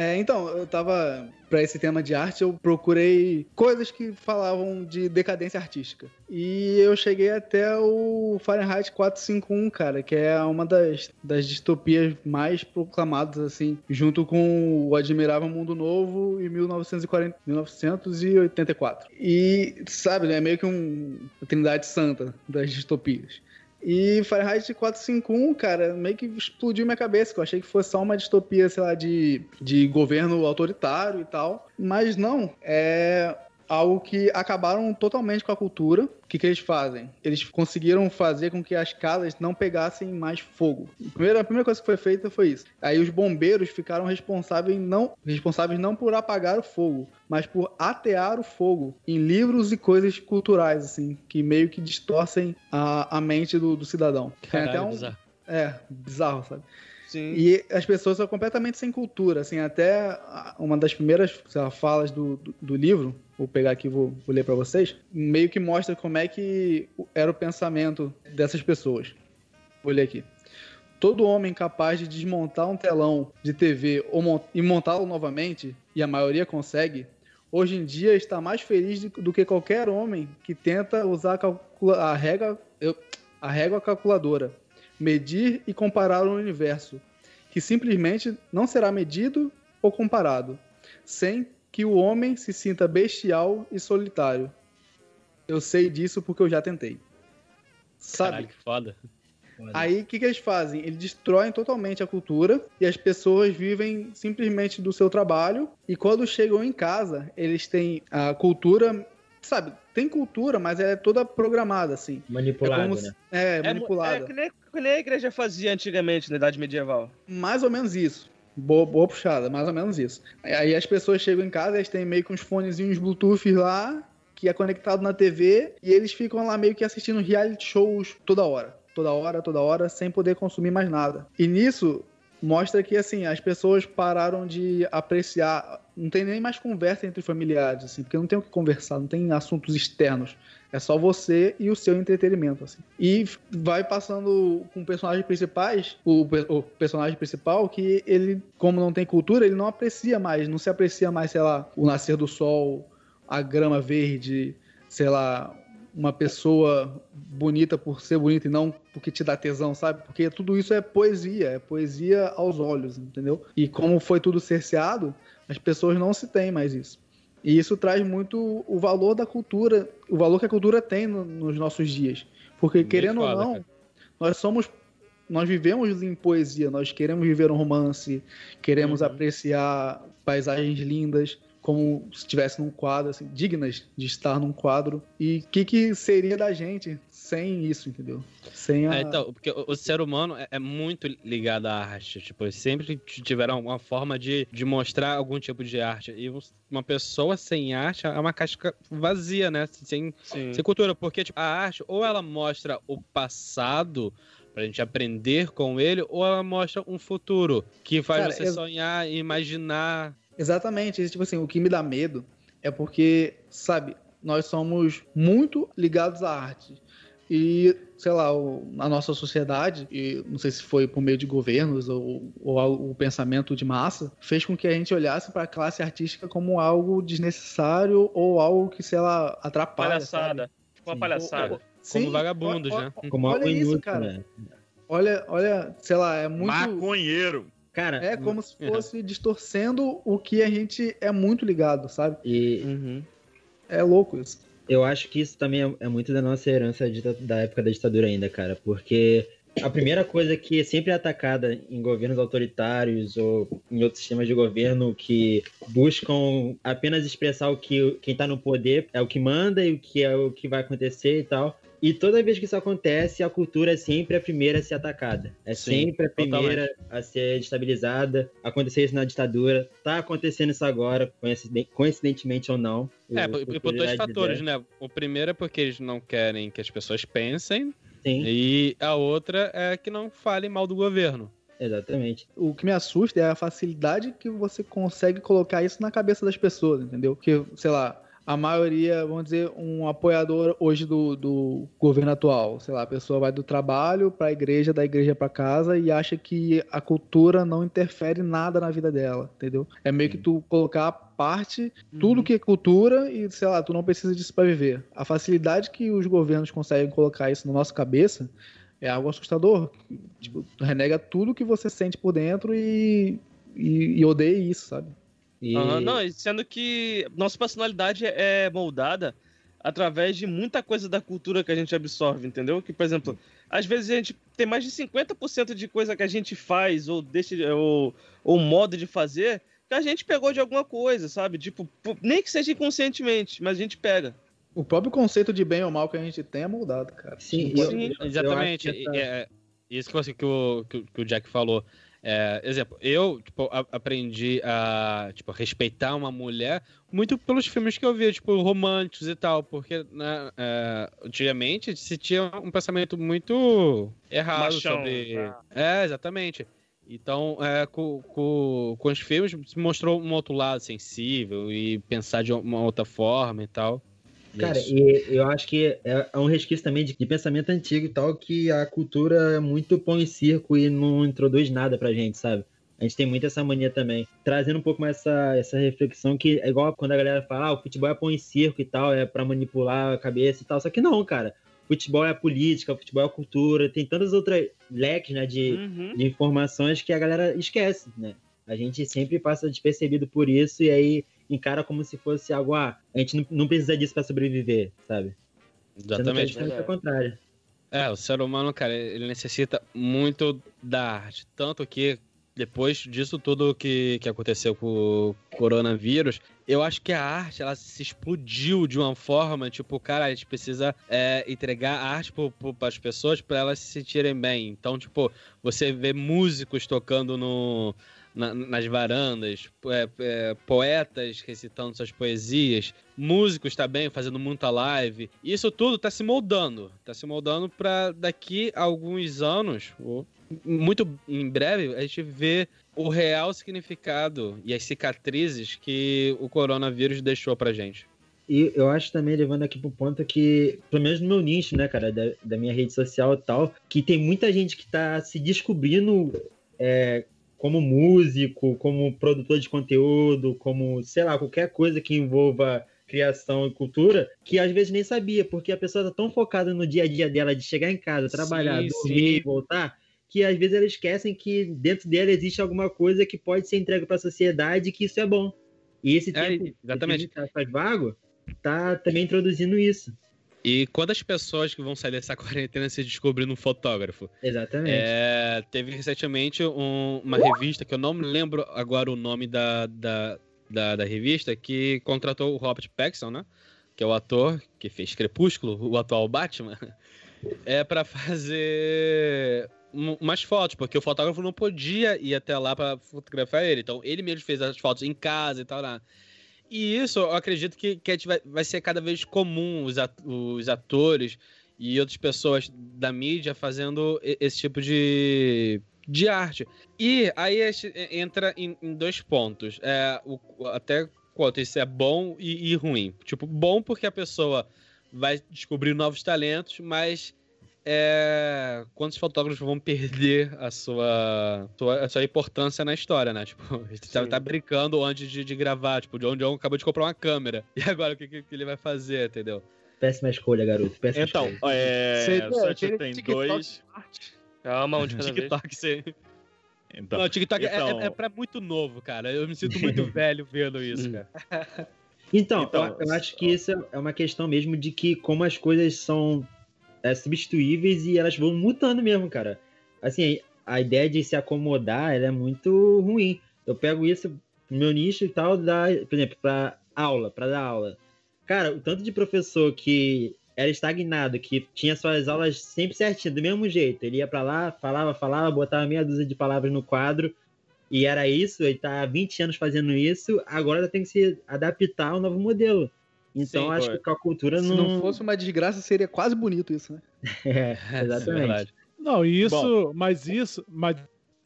É, então, eu tava. Pra esse tema de arte, eu procurei coisas que falavam de decadência artística. E eu cheguei até o Fahrenheit 451, cara, que é uma das, das distopias mais proclamadas, assim, junto com o Admirável Mundo Novo e 1940, 1984. E, sabe, é meio que um, uma trindade santa das distopias. E Fahrenheit 451, cara, meio que explodiu minha cabeça, que eu achei que fosse só uma distopia, sei lá, de, de governo autoritário e tal. Mas não, é algo que acabaram totalmente com a cultura. O que, que eles fazem? Eles conseguiram fazer com que as casas não pegassem mais fogo. A primeira, a primeira coisa que foi feita foi isso. Aí os bombeiros ficaram responsáveis não, responsáveis não por apagar o fogo, mas por atear o fogo em livros e coisas culturais, assim, que meio que distorcem a, a mente do, do cidadão. Tem Caralho, até um, bizarro. é, bizarro, sabe? Sim. E as pessoas são completamente sem cultura, assim, até uma das primeiras lá, falas do, do, do livro, vou pegar aqui e vou, vou ler pra vocês, meio que mostra como é que era o pensamento dessas pessoas. Vou ler aqui. Todo homem capaz de desmontar um telão de TV ou e montá-lo novamente, e a maioria consegue, hoje em dia está mais feliz do, que qualquer homem que tenta usar a, a régua, a régua calculadora, medir e comparar o universo, que simplesmente não será medido ou comparado, sem que o homem se sinta bestial e solitário. Eu sei disso porque eu já tentei. Sabe? Caralho, que foda. Aí o que, que eles fazem? Eles destroem totalmente a cultura e as pessoas vivem simplesmente do seu trabalho. E quando chegam em casa, eles têm a cultura, sabe? Tem cultura, mas é toda programada, assim. É Manipulado, como né? se- é, É, mu- manipulada. é que, nem, que nem a igreja fazia antigamente, na Idade Medieval. Mais ou menos isso. Boa, boa puxada, mais ou menos isso. Aí as pessoas chegam em casa, eles têm meio que uns fonezinhos Bluetooth lá, que é conectado na TV, e eles ficam lá meio que assistindo reality shows toda hora. Toda hora, toda hora, sem poder consumir mais nada. E nisso mostra que assim, as pessoas pararam de apreciar. Não tem nem mais conversa entre familiares, assim, porque não tem o que conversar, não tem assuntos externos. É só você e o seu entretenimento, assim. E vai passando com personagens principais, o, o personagem principal, que ele, como não tem cultura, ele não aprecia mais, não se aprecia mais, sei lá, o nascer do sol, a grama verde, sei lá, uma pessoa bonita por ser bonita e não porque te dá tesão, sabe? Porque tudo isso é poesia, é poesia aos olhos, entendeu? E como foi tudo cerceado, as pessoas não se têm mais isso. E isso traz muito o valor da cultura, o valor que a cultura tem no- nos nossos dias. Porque, querendo foda, ou não, cara. nós somos. Nós vivemos em poesia, nós queremos viver um romance, queremos Uhum. apreciar paisagens lindas, como se estivesse num quadro, assim, dignas de estar num quadro. E o que, que seria da gente sem isso, entendeu? Sem a. É, então, porque o, o ser humano é, é muito ligado à arte. Tipo, sempre tiveram uma forma de, de mostrar algum tipo de arte. E um- uma pessoa sem arte é uma casca vazia, né? Sem, Sim. sem cultura. Porque, tipo, a arte, ou ela mostra o passado pra gente aprender com ele, ou ela mostra um futuro que faz Cara, você ex- sonhar e imaginar. Exatamente. Tipo assim, o que me dá medo é porque, sabe, nós somos muito ligados à arte. E, sei lá, o- a nossa sociedade, e não sei se foi por meio de governos ou, ou o pensamento de massa, fez com que a gente olhasse para a classe artística como algo desnecessário ou algo que, sei lá, atrapalha. Palhaçada. Tipo uma Sim. palhaçada. sabe? Como Sim, vagabundos, ó- ó- né? Como olha isso, inútil, cara. né? Olha, olha, sei lá, é muito. Maconheiro. Cara, É como se É. fosse distorcendo o que a gente é muito ligado, sabe? e Uhum. É louco isso. eu acho que isso também é, é muito da nossa herança da época da ditadura ainda, cara, porque a primeira coisa que é sempre atacada em governos autoritários ou em outros sistemas de governo que buscam apenas expressar o que quem tá no poder é o que manda e o que é o que vai acontecer e tal, E toda vez que isso acontece, a cultura é sempre a primeira a ser atacada. É Sim, sempre a primeira a ser destabilizada. Aconteceu isso na ditadura. Tá acontecendo isso agora, coinciden- coincidentemente ou não. É, por, por dois fatores, né? O primeiro é porque eles não querem que as pessoas pensem, Sim, e a outra é que não falem mal do governo. exatamente. O que me assusta é a facilidade que você consegue colocar isso na cabeça das pessoas, entendeu? Porque, sei lá, a maioria, vamos dizer, um apoiador hoje do, do governo atual, sei lá, a pessoa vai do trabalho para a igreja, da igreja para casa e acha que a cultura não interfere nada na vida dela, entendeu? É meio que tu colocar parte tudo que é cultura e, sei lá, tu não precisa disso para viver. A facilidade que os governos conseguem colocar isso na nossa cabeça é algo assustador. Tipo, tu renega tudo que você sente por dentro e, e, e odeia isso, sabe? E... Aham, não, sendo que nossa personalidade é moldada através de muita coisa da cultura que a gente absorve, entendeu? Que, por exemplo, às vezes a gente tem mais de 50% de coisa que a gente faz ou deixa ou, ou modo de fazer que a gente pegou de alguma coisa, sabe? Tipo, nem que seja inconscientemente, mas a gente pega. O próprio conceito de bem ou mal que a gente tem é moldado, cara. Sim, eu- eu acho Exatamente. essa- é, isso que, você, que, o, que, o- que o Jack falou. É, exemplo, eu tipo, a- aprendi a tipo, respeitar uma mulher muito pelos filmes que eu via, tipo, românticos e tal, porque né, é, antigamente se tinha um pensamento muito errado Machão, sobre. né? É, exatamente. Então, é, com, com, com os filmes, se mostrou um outro lado sensível e pensar de uma outra forma e tal. Cara, Isso. e eu acho que é é um resquício também de, de pensamento antigo e tal, que a cultura é muito pão e circo e não introduz nada pra gente, sabe? A gente tem muito essa mania também. Trazendo um pouco mais essa, essa reflexão que é igual quando a galera fala, ah, o futebol é pão e circo e tal, é pra manipular a cabeça e tal. Só que não, cara. Futebol é política, futebol é cultura, tem tantas outras leques, né, de, Uhum. de informações que a galera esquece, né? A gente sempre passa despercebido por isso e aí encara como se fosse algo, ah, a gente não, não precisa disso pra sobreviver, sabe? Sendo que Exatamente. justamente o contrário. É, o ser humano, cara, ele necessita muito da arte. Tanto que depois disso tudo que, que aconteceu com o coronavírus, eu acho que a arte, ela se explodiu de uma forma, tipo, cara, a gente precisa é, entregar a arte para as pessoas para elas se sentirem bem. Então, tipo, você vê músicos tocando no, na- nas varandas, é, é, poetas recitando suas poesias, músicos também fazendo muita live. Isso tudo tá se moldando, tá se moldando para daqui a alguns anos, ou muito em breve, a gente ver o real significado e as cicatrizes que o coronavírus deixou pra gente. E eu acho também, levando aqui pro ponto que, pelo menos no meu nicho, né, cara, da, da minha rede social e tal, que tem muita gente que tá se descobrindo é, como músico, como produtor de conteúdo, como, sei lá, qualquer coisa que envolva criação e cultura, que às vezes nem sabia, porque a pessoa tá tão focada no dia a dia dela de chegar em casa, trabalhar, Sim, dormir sim. e voltar, que às vezes elas esquecem que dentro dela existe alguma coisa que pode ser entregue para a sociedade e que isso é bom. E esse É, tempo exatamente. esse tempo que faz vago tá também introduzindo isso. E quantas pessoas que vão sair dessa quarentena se descobrindo um fotógrafo? Exatamente. É, teve recentemente um- uma revista, que eu não me lembro agora o nome da, da, da, da revista, que contratou o Robert Pattinson, né? Que é o ator que fez Crepúsculo, o atual Batman. É pra fazer um- umas fotos, porque o fotógrafo não podia ir até lá pra fotografar ele. Então ele mesmo fez as fotos em casa e tal lá. E isso eu acredito que, que vai, vai ser cada vez comum os, at- os atores e outras pessoas da mídia fazendo esse tipo de, de arte. E aí entra em, em dois pontos. É, o, até quanto isso é bom e, e ruim. Tipo, bom porque a pessoa vai descobrir novos talentos, mas é, quantos fotógrafos vão perder a sua, sua, a sua importância na história, né? Tipo, a gente tá, tá brincando antes de, de gravar. Tipo, o John John acabou de comprar uma câmera. E agora o que, que que ele vai fazer, entendeu? Péssima escolha, garoto. Péssima Então, escolha. é, só que seria tem TikTok dois. Calma, um de cada. TikTok, sim. Então, Não, TikTok é- então- é, é pra muito novo, cara. Eu me sinto muito velho vendo isso, cara. Então, Então, eu, eu acho que isso é uma questão mesmo de que como as coisas são é, substituíveis e elas vão mutando mesmo, cara. Assim, a ideia de se acomodar, é muito ruim. Eu pego isso no meu nicho e tal, da, por exemplo, pra aula, pra dar aula. Cara, o tanto de professor que era estagnado, que tinha suas aulas sempre certinho, do mesmo jeito. Ele ia pra lá, falava, falava, botava meia dúzia de palavras no quadro, e era isso, ele tá há 20 anos fazendo isso, agora tem que se adaptar ao novo modelo. Então Sim, acho pô. que com a cultura Se não. não fosse uma desgraça, seria quase bonito isso, né? É, Isso é exatamente. verdade. Não, e isso, mas isso, mas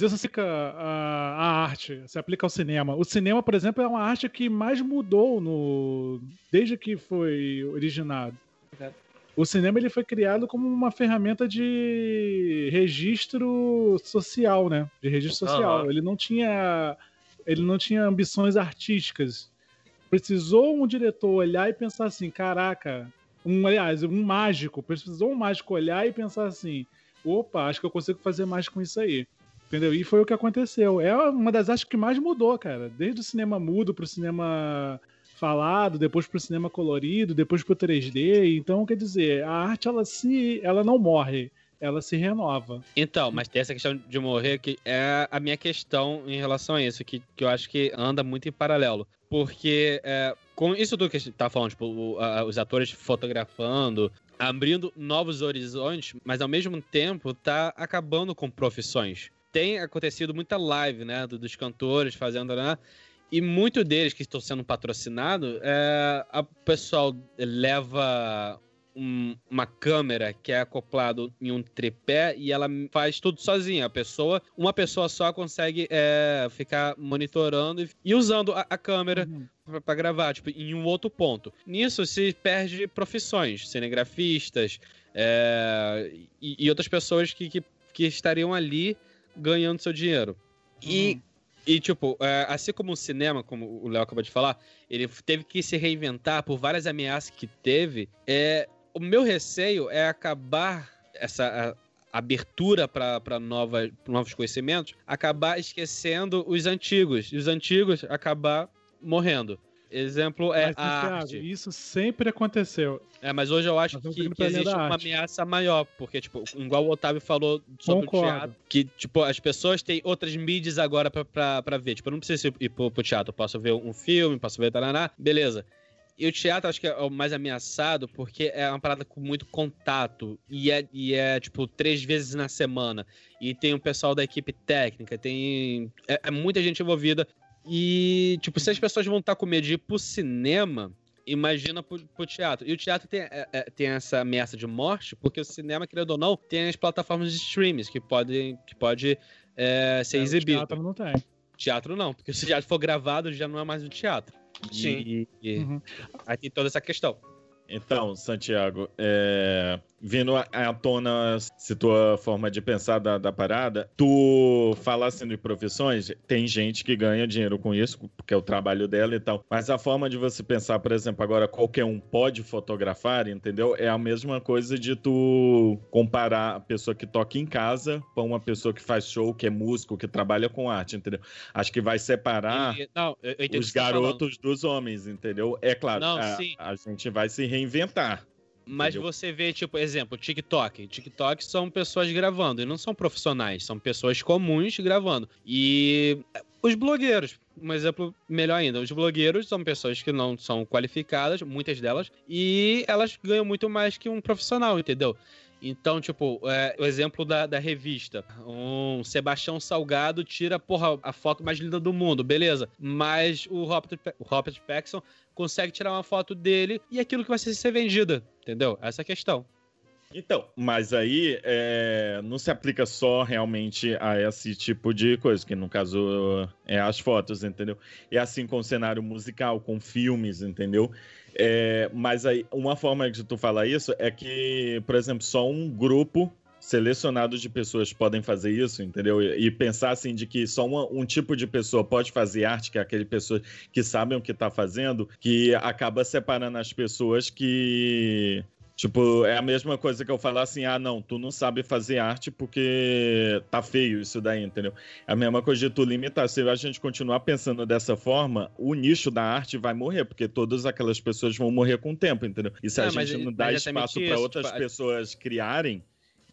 isso se aplica à, à arte, se aplica ao cinema. O cinema, por exemplo, é uma arte que mais mudou no desde que foi originado. O cinema ele foi criado como uma ferramenta de registro social, né? De registro social. Ele não tinha ele não tinha ambições artísticas. Precisou um diretor olhar e pensar assim, caraca, um, aliás, um mágico, precisou um mágico olhar e pensar assim, opa, acho que eu consigo fazer mais com isso aí. Entendeu? E foi o que aconteceu. É uma das artes que mais mudou, cara. Desde o cinema mudo pro cinema falado, depois pro cinema colorido, depois pro 3D. Então, quer dizer, a arte ela se ela não morre, ela se renova. Então, mas tem essa questão de morrer que é a minha questão em relação a isso, que, que eu acho que anda muito em paralelo. Porque é, com isso tudo que a gente tá falando, tipo, o- a- os atores fotografando, abrindo novos horizontes, mas ao mesmo tempo tá acabando com profissões. Tem acontecido muita live, né, do- dos cantores fazendo, né? E muitos deles que estão sendo patrocinados, é, a- pessoal leva um- uma câmera que é acoplado em um tripé e ela faz tudo sozinha. A pessoa, uma pessoa só consegue é, ficar monitorando e, e usando a, a câmera pra- pra gravar, tipo, em um outro ponto. Nisso se perde profissões, cinegrafistas é, e, e outras pessoas que, que, que estariam ali ganhando seu dinheiro. E, e tipo, é, assim como o cinema, como o Léo acabou de falar, ele teve que se reinventar por várias ameaças que teve. É, o meu receio é acabar essa abertura para novos conhecimentos, acabar esquecendo os antigos. E os antigos acabar morrendo. Exemplo é Mas, a Thiago, arte. isso sempre aconteceu. É, mas hoje eu acho que, que existe uma arte. ameaça maior, porque, tipo, igual o Otávio falou sobre Concordo. o teatro, que, tipo, as pessoas têm outras mídias agora pra, pra, pra ver. Tipo, eu não preciso ir pro, pro teatro, eu posso ver um filme, posso ver taraná, beleza. E o teatro acho que é o mais ameaçado porque é uma parada com muito contato e é, e é tipo, três vezes na semana. E tem o pessoal da equipe técnica, tem. É, é muita gente envolvida. E, tipo, se as pessoas vão estar com medo de ir pro cinema, imagina pro, pro teatro. E o teatro tem, é, é, tem essa ameaça de morte, porque o cinema, querendo ou não, tem as plataformas de streams que podem que pode é, ser É, o exibido. teatro não tem. Teatro não, porque se o teatro for gravado, já não é mais um teatro. Sim. E, Uhum. aí tem toda essa questão. Então, Santiago, é, vindo à- tona se tua forma de pensar da, da parada, tu fala assim de profissões, tem gente que ganha dinheiro com isso, porque é o trabalho dela e tal. Mas a forma de você pensar, por exemplo, agora qualquer um pode fotografar, entendeu? É a mesma coisa de tu comparar a pessoa que toca em casa com uma pessoa que faz show, que é músico, que trabalha com arte, entendeu? Acho que vai separar não, eu, eu os tá garotos dos homens, entendeu? É claro, Não, a, a gente vai se reinventar. Mas Entendeu? você vê, tipo, exemplo, TikTok. TikTok são pessoas gravando e não são profissionais, são pessoas comuns gravando. E os blogueiros, um exemplo melhor ainda, os blogueiros são pessoas que não são qualificadas, muitas delas, e elas ganham muito mais que um profissional, entendeu? Então, tipo, é, o exemplo da, da revista. Um Sebastião Salgado tira, porra, a foto mais linda do mundo, beleza. Mas o Robert, o Robert Pattinson consegue tirar uma foto dele e aquilo que vai ser, ser vendida, entendeu? Essa é a questão. Então, mas aí é, não se aplica só realmente a esse tipo de coisa, que no caso é as fotos, entendeu? É assim com o cenário musical, com filmes, entendeu? É, mas aí, uma forma de tu falar isso é que, por exemplo, só um grupo selecionado de pessoas podem fazer isso, entendeu? E, e pensar assim de que só uma- um tipo de pessoa pode fazer arte, que é aquele pessoa que sabem o que tá fazendo, que acaba separando as pessoas que Tipo, é a mesma coisa que eu falar assim: ah, não, tu não sabe fazer arte porque tá feio isso daí, entendeu? É a mesma coisa de tu limitar. Se a gente continuar pensando dessa forma, o nicho da arte vai morrer, porque todas aquelas pessoas vão morrer com o tempo, entendeu? E se a Não, mas gente não dá é espaço para outras tipo, pessoas criarem,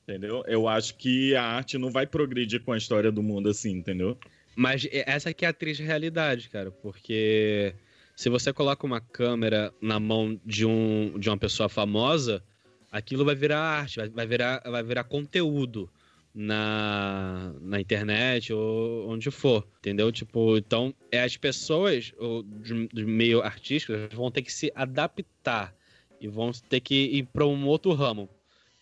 entendeu? Eu acho que a arte não vai progredir com a história do mundo assim, entendeu? Mas essa que é a triste realidade, cara, porque se você coloca uma câmera na mão de, um, de uma pessoa famosa, aquilo vai virar arte, vai, vai virar, vai virar conteúdo na, na internet ou onde for, entendeu? Tipo, então, é as pessoas o, do, do meio artístico vão ter que se adaptar e vão ter que ir para um outro ramo.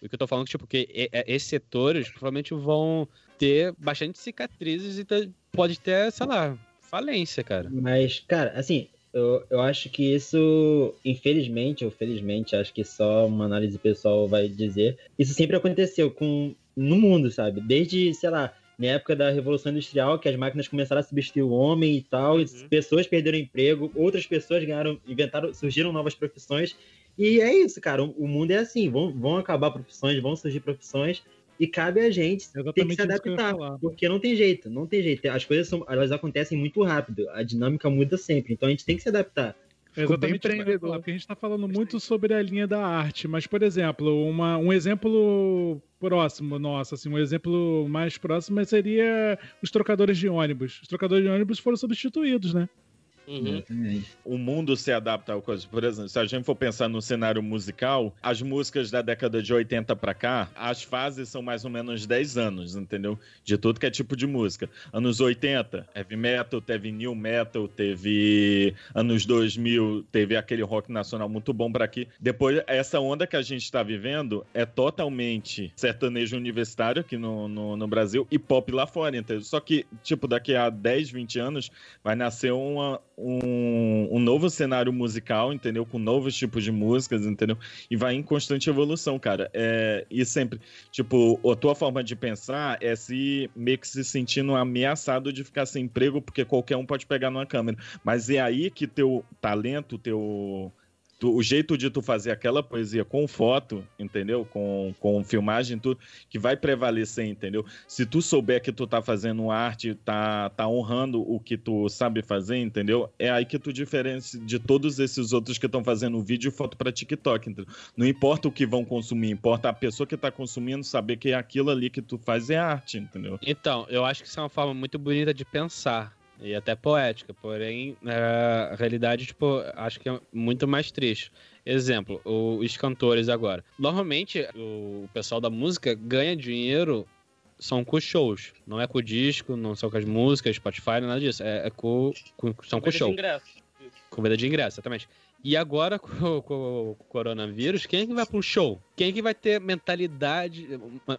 O que eu tô falando tipo, que esses setores provavelmente vão ter bastante cicatrizes e ter, pode ter, sei lá, falência, cara. Mas, cara, assim, eu, eu acho que isso, infelizmente ou felizmente, acho que só uma análise pessoal vai dizer, isso sempre aconteceu com no mundo, sabe? Desde, sei lá, na época da Revolução Industrial, que as máquinas começaram a substituir o homem e tal, uhum. e pessoas perderam emprego, outras pessoas ganharam, inventaram, surgiram novas profissões. E é isso, cara. O mundo é assim, vão, vão acabar profissões, vão surgir profissões, e cabe a gente ter que se adaptar, que porque não tem jeito, não tem jeito. As coisas são, elas acontecem muito rápido, a dinâmica muda sempre, então a gente tem que se adaptar. É exatamente empreendedor. Porque a gente está falando muito sobre a linha da arte, mas, por exemplo, uma, um exemplo próximo nosso, assim, um exemplo mais próximo seria os trocadores de ônibus. Os trocadores de ônibus foram substituídos, né? Uhum. O mundo se adapta a coisas. Por exemplo, se a gente for pensar no cenário musical, as músicas da década de 80 para cá, as fases são mais ou menos 10 anos, entendeu? De tudo que é tipo de música. Anos 80, heavy metal, teve new metal, teve anos 2000, teve aquele rock nacional muito bom para aqui. Depois, essa onda que a gente está vivendo é totalmente sertanejo universitário aqui no, no, no Brasil e pop lá fora, entendeu? Só que, tipo, daqui a 10, 20 anos vai nascer uma, um, um, novo cenário musical, entendeu? Com novos tipos de músicas, entendeu? E vai em constante evolução, cara. É, e sempre, tipo, a tua forma de pensar é se meio que se sentindo ameaçado de ficar sem emprego, porque qualquer um pode pegar numa câmera. Mas é aí que teu talento, teu tu, o jeito de tu fazer aquela poesia com foto, entendeu? Com, com filmagem, tudo, que vai prevalecer, entendeu? Se tu souber que tu tá fazendo arte, tá, tá honrando o que tu sabe fazer, entendeu? É aí que tu diferencia de todos esses outros que estão fazendo vídeo e foto para TikTok, entendeu? Não importa o que vão consumir, importa a pessoa que tá consumindo saber que aquilo ali que tu faz é arte, entendeu? Então, eu acho que isso é uma forma muito bonita de pensar e até poética, porém a realidade, tipo, acho que é muito mais triste. Exemplo, os cantores agora. Normalmente o pessoal da música ganha dinheiro são com shows, não é com disco, não são com as músicas, Spotify, nada disso. É, é com, com, são com, com show. De ingresso. Com venda de ingresso, exatamente. E agora, com, com, o coronavírus, quem é que vai um show? Quem é que vai ter mentalidade.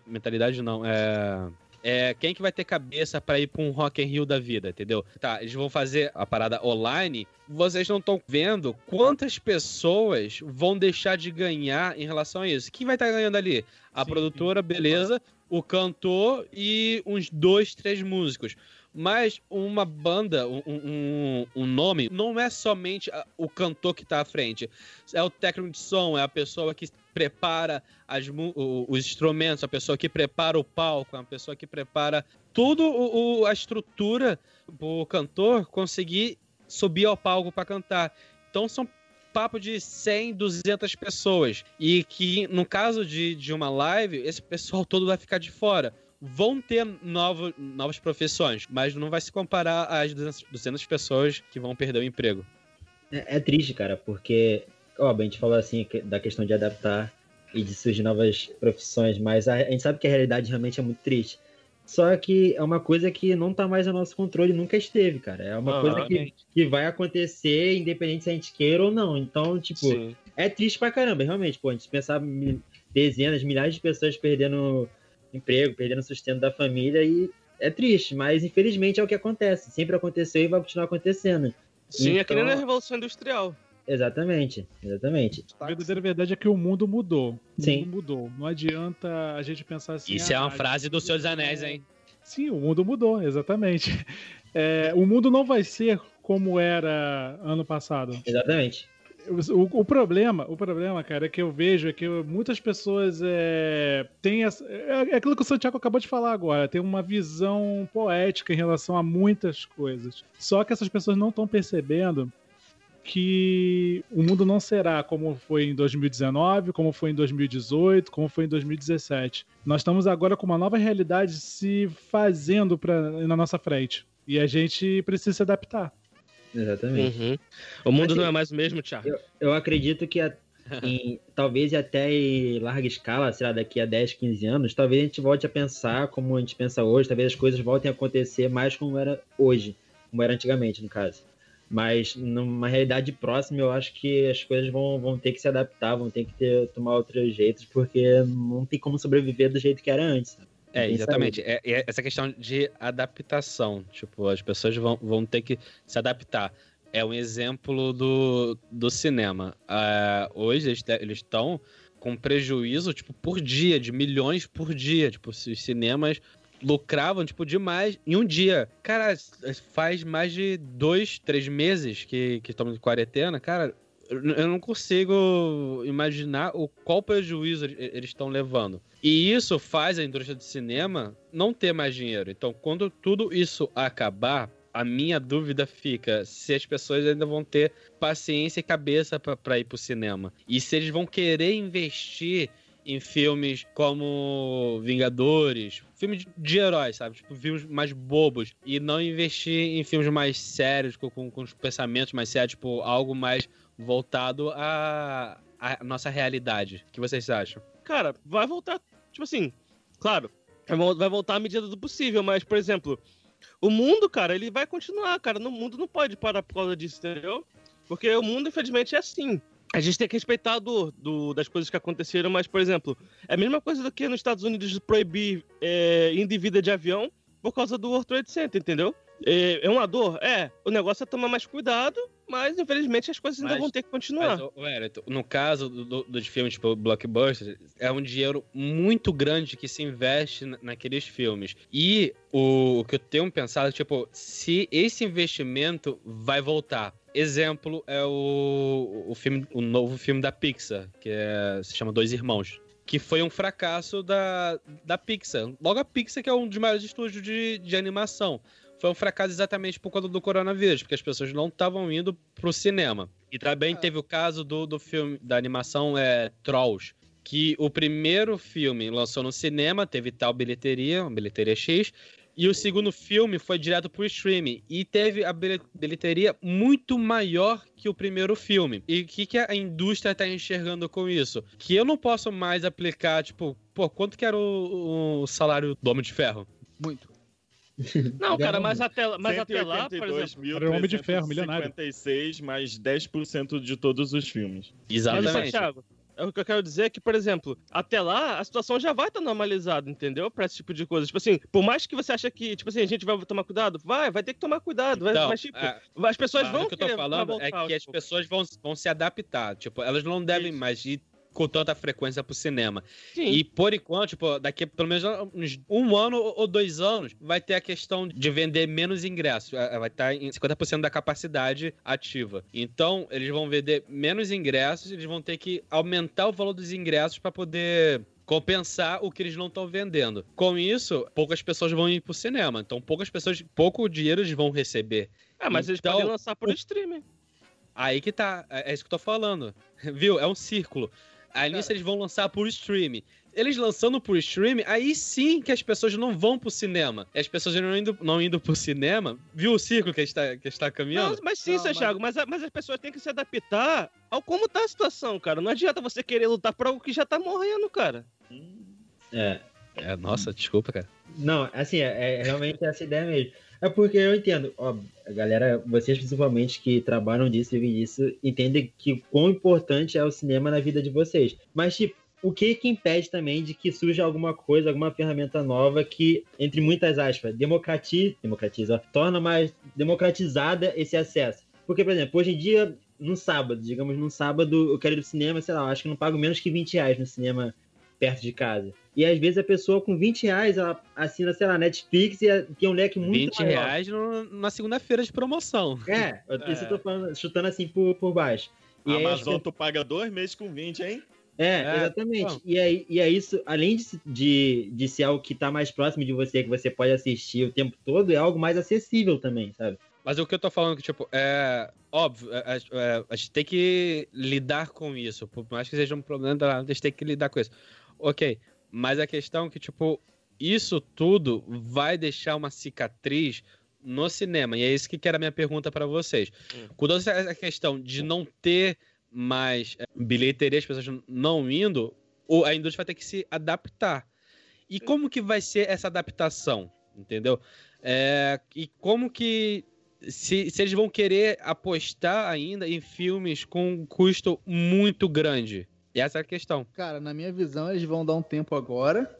Mentalidade não, é é, quem que vai ter cabeça para ir pra um Rock in Rio da vida, entendeu? Tá, eles vão fazer a parada online, vocês não estão vendo quantas pessoas vão deixar de ganhar em relação a isso. Quem vai estar tá ganhando ali? A sim, produtora, sim. beleza, o cantor e uns dois, três músicos. Mas uma banda, um, um, um, nome, não é somente o cantor que está à frente. É o técnico de som, é a pessoa que prepara as, os instrumentos, a pessoa que prepara o palco, a pessoa que prepara tudo o, a estrutura o cantor conseguir subir ao palco para cantar. Então são papo de 100, 200 pessoas. E que, no caso de, de uma live, esse pessoal todo vai ficar de fora vão ter novo, novas profissões, mas não vai se comparar às 200, 200 pessoas que vão perder o emprego. É, é triste, cara, porque, óbvio, a gente falou assim da questão de adaptar e de surgir novas profissões, mas a, a gente sabe que a realidade realmente é muito triste. Só que é uma coisa que não tá mais no nosso controle, nunca esteve, cara. É uma coisa que, que vai acontecer, independente se a gente queira ou não. Então, tipo, Sim. é triste pra caramba, realmente. Pô, a gente pensar dezenas, milhares de pessoas perdendo emprego, perdendo sustento da família e é triste, mas infelizmente é o que acontece. Sempre aconteceu e vai continuar acontecendo. Sim, então... é que nem na então Revolução Industrial. Exatamente, exatamente. A verdadeira verdade é que o mundo mudou. O Sim. mundo mudou. Não adianta a gente pensar assim. Isso ah, é uma frase do Senhor dos Anéis, hein? Sim, o mundo mudou, exatamente. É, o mundo não vai ser como era ano passado. Exatamente. O, o, problema, o problema, cara, é que eu vejo é que muitas pessoas é, têm essa, é, é aquilo que o Santiago acabou de falar agora, tem uma visão poética em relação a muitas coisas. Só que essas pessoas não estão percebendo que o mundo não será como foi em 2019, como foi em 2018, como foi em 2017. Nós estamos agora com uma nova realidade se fazendo pra, na nossa frente. E a gente precisa se adaptar. Exatamente. Uhum. O mundo assim, não é mais o mesmo, Thiago. Eu, eu acredito que a, em, talvez até em larga escala, sei lá, daqui a 10, 15 anos, talvez a gente volte a pensar como a gente pensa hoje, talvez as coisas voltem a acontecer mais como era hoje, como era antigamente, no caso. Mas numa realidade próxima, eu acho que as coisas vão, vão ter que se adaptar, vão ter que ter, tomar outros jeitos, porque não tem como sobreviver do jeito que era antes. sabe? É, exatamente. É, é essa questão de adaptação. Tipo, as pessoas vão, vão ter que se adaptar. É um exemplo do, do cinema. Ah, hoje eles estão com prejuízo, tipo, por dia, de milhões por dia. Tipo, se os cinemas lucravam, tipo, demais em um dia. Cara, faz mais de dois, três meses que, que estamos em quarentena. Cara, eu não consigo imaginar o qual prejuízo eles estão levando. E isso faz a indústria do cinema não ter mais dinheiro. Então, quando tudo isso acabar, a minha dúvida fica se as pessoas ainda vão ter paciência e cabeça pra ir pro cinema. E se eles vão querer investir em filmes como Vingadores, filmes de heróis, sabe? Tipo, filmes mais bobos. E não investir em filmes mais sérios, com, com, com os pensamentos mais sérios, tipo, algo mais voltado à, à nossa realidade. O que vocês acham? Cara, vai voltar, tipo assim, claro, vai voltar à medida do possível, mas, por exemplo, o mundo, cara, ele vai continuar, cara. O mundo não pode parar por causa disso, entendeu? Porque o mundo, infelizmente, é assim. A gente tem que respeitar a dor do, das coisas que aconteceram, mas, por exemplo, é a mesma coisa do que nos Estados Unidos proibir é, vida de avião por causa do World Trade Center, entendeu? É, é uma dor? É. O negócio é tomar mais cuidado, mas infelizmente as coisas ainda Mas- vão ter que continuar. Mas, Wellington, no caso do, do- dos filmes tipo blockbuster, é um dinheiro muito grande que se investe na- naqueles filmes. E o, o que eu tenho pensado, tipo, se esse investimento vai voltar. Exemplo é o, o filme, o novo filme da Pixar, que é- se chama Dois Irmãos. Que foi um fracasso da, da Pixar. Logo a Pixar, que é um dos maiores estúdios de, de animação foi um fracasso exatamente por conta do coronavírus, porque as pessoas não estavam indo pro cinema. E também teve o caso do, do filme, da animação é, Trolls, que o primeiro filme lançou no cinema, teve tal bilheteria, uma bilheteria X, e o segundo filme foi direto pro streaming e teve a bilhe- bilheteria muito maior que o primeiro filme. E o que, que a indústria tá enxergando com isso? Que eu não posso mais aplicar, tipo, pô, quanto que era o, o salário do Homem de Ferro? Muito. Não, cara, mas até, mas até lá, por exemplo. Era o Homem de Ferro, milionário. 56 mais 10% de todos os filmes. Mas, Exatamente. Thiago, é o que eu quero dizer é que, por exemplo, até lá a situação já vai estar normalizada, entendeu? Pra esse tipo de coisa. Tipo assim, por mais que você ache que, tipo assim, a gente vai tomar cuidado, vai, vai ter que tomar cuidado. vai- Então, mas, tipo, é, as pessoas vão o que eu tô falando vai é que as tipo. pessoas vão, vão se adaptar. Tipo, elas não devem mais ir com tanta frequência pro cinema. Sim. E por enquanto, tipo, daqui pelo menos uns um ano ou dois anos, vai ter a questão de vender menos ingressos. Eh, Vai estar em 50% da capacidade ativa. Então, eles vão vender menos ingressos, eles vão ter que aumentar o valor dos ingressos para poder compensar o que eles não estão vendendo. Com isso, poucas pessoas vão ir pro cinema. Então, poucas pessoas, pouco dinheiro eles vão receber. Ah, mas eles Então, podem lançar por o- streaming. Aí que tá, é é isso que eu tô falando. Viu? É um círculo. Aí nisso eles vão lançar por streaming. Eles lançando por streaming, aí sim que as pessoas não vão pro cinema. As pessoas não indo, não indo pro cinema. Viu o círculo que a gente tá, que a gente tá Não, caminhando? mas sim, Não, seu mas- mas, a- mas as pessoas têm que se adaptar ao como tá a situação, cara. Não adianta você querer lutar por algo que já tá morrendo, cara. É. É, nossa, desculpa, cara. Não, assim, é, é realmente essa ideia mesmo. É porque eu entendo, ó, galera, vocês principalmente que trabalham disso, vivem disso, entendem que quão importante é o cinema na vida de vocês. Mas, tipo, o que que impede também de que surja alguma coisa, alguma ferramenta nova que, entre muitas aspas, democratiza, democratiza, torna mais democratizada esse acesso? Porque, por exemplo, hoje em dia, num sábado, digamos, num sábado, eu quero ir no cinema, sei lá, acho que não pago menos que 20 reais no cinema perto de casa. E às vezes a pessoa com 20 reais, ela assina, sei lá, Netflix e é- tem um leque muito 20 maior. reais no- na segunda-feira de promoção. É, eu, isso eu tô falando, chutando assim por, por baixo. E A aí Amazon, tu paga dois meses com 20, hein? É, É, exatamente. bom. E, aí, e é isso, além de, de, de ser algo que tá mais próximo de você, que você pode assistir o tempo todo, é algo mais acessível também, sabe? Mas o que eu tô falando que, tipo, é óbvio, é- é- é, a gente tem que lidar com isso. Por mais que seja um problema, a gente tem que lidar com isso. Ok, mas a questão é que, tipo, isso tudo vai deixar uma cicatriz no cinema. E é isso que era a minha pergunta pra vocês. Hum. Com toda essa questão de não ter mais é, bilheteria, as pessoas não indo, ou a indústria vai ter que se adaptar. E como que vai ser essa adaptação? Entendeu? É, e como que. Se, se eles vão querer apostar ainda em filmes com um custo muito grande. Essa é a questão. Cara, na minha visão, eles vão dar um tempo agora.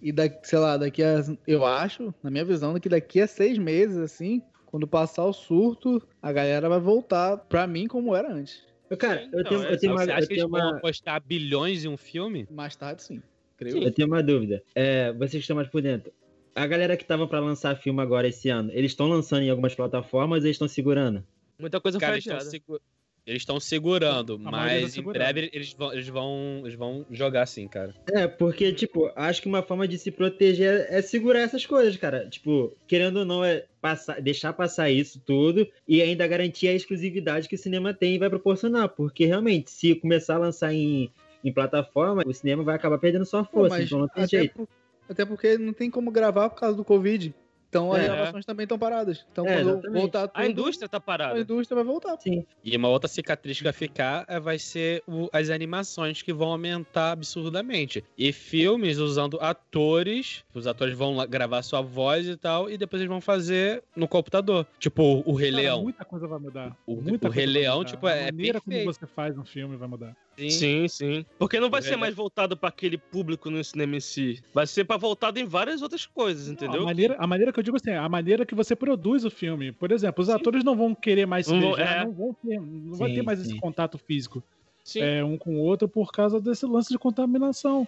E daqui, sei lá, daqui a. Eu acho, na minha visão, que daqui a seis meses, assim, quando passar o surto, a galera vai voltar pra mim como era antes. Cara, eu Então, tenho, é, eu tenho uma, você acha que eles tenho vão uma, apostar bilhões em um filme? Mais tarde, sim. Creio. eu tenho uma dúvida. É, vocês que estão mais por dentro. A galera que tava pra lançar filme agora esse ano, eles estão lançando em algumas plataformas ou eles estão segurando? Muita coisa Cara, foi adiada. segu- eles estão segurando, A tá mas em breve eles vão, eles, vão, eles vão jogar sim, cara. É, porque, tipo, acho que uma forma de se proteger é segurar essas coisas, cara. Tipo, querendo ou não, é passar, deixar passar isso tudo e ainda garantir a exclusividade que o cinema tem e vai proporcionar. Porque, realmente, se começar a lançar em, em plataforma, o cinema vai acabar perdendo sua Pô, força, mas então não tem até, jeito. por- até porque não tem como gravar por causa do Covid. Então as É. gravações também estão paradas. Então É, quando exatamente. voltar tudo, A indústria tá a parada. indústria vai voltar. Sim. E uma outra cicatriz que vai ficar é, vai ser o- as animações que vão aumentar absurdamente. E filmes usando atores, os atores vão lá gravar sua voz e tal, e depois eles vão fazer no computador. Tipo o Rei Cara, Leão. Muita coisa vai mudar. O- muita o Rei Leão, mudar. tipo, a é maneira perfeito. como você faz um filme vai mudar. Sim. Sim, sim. Porque não vai É ser mais voltado pra aquele público no cinema em si. Vai ser pra voltado em várias outras coisas, A entendeu? maneira, a maneira que eu digo assim, a maneira que você produz o filme. Por exemplo, os atores não vão querer mais se Não beijar, é. não vão ter, não vai Sim, ter mais sim. esse contato físico Sim. é, um com o outro por causa desse lance de contaminação.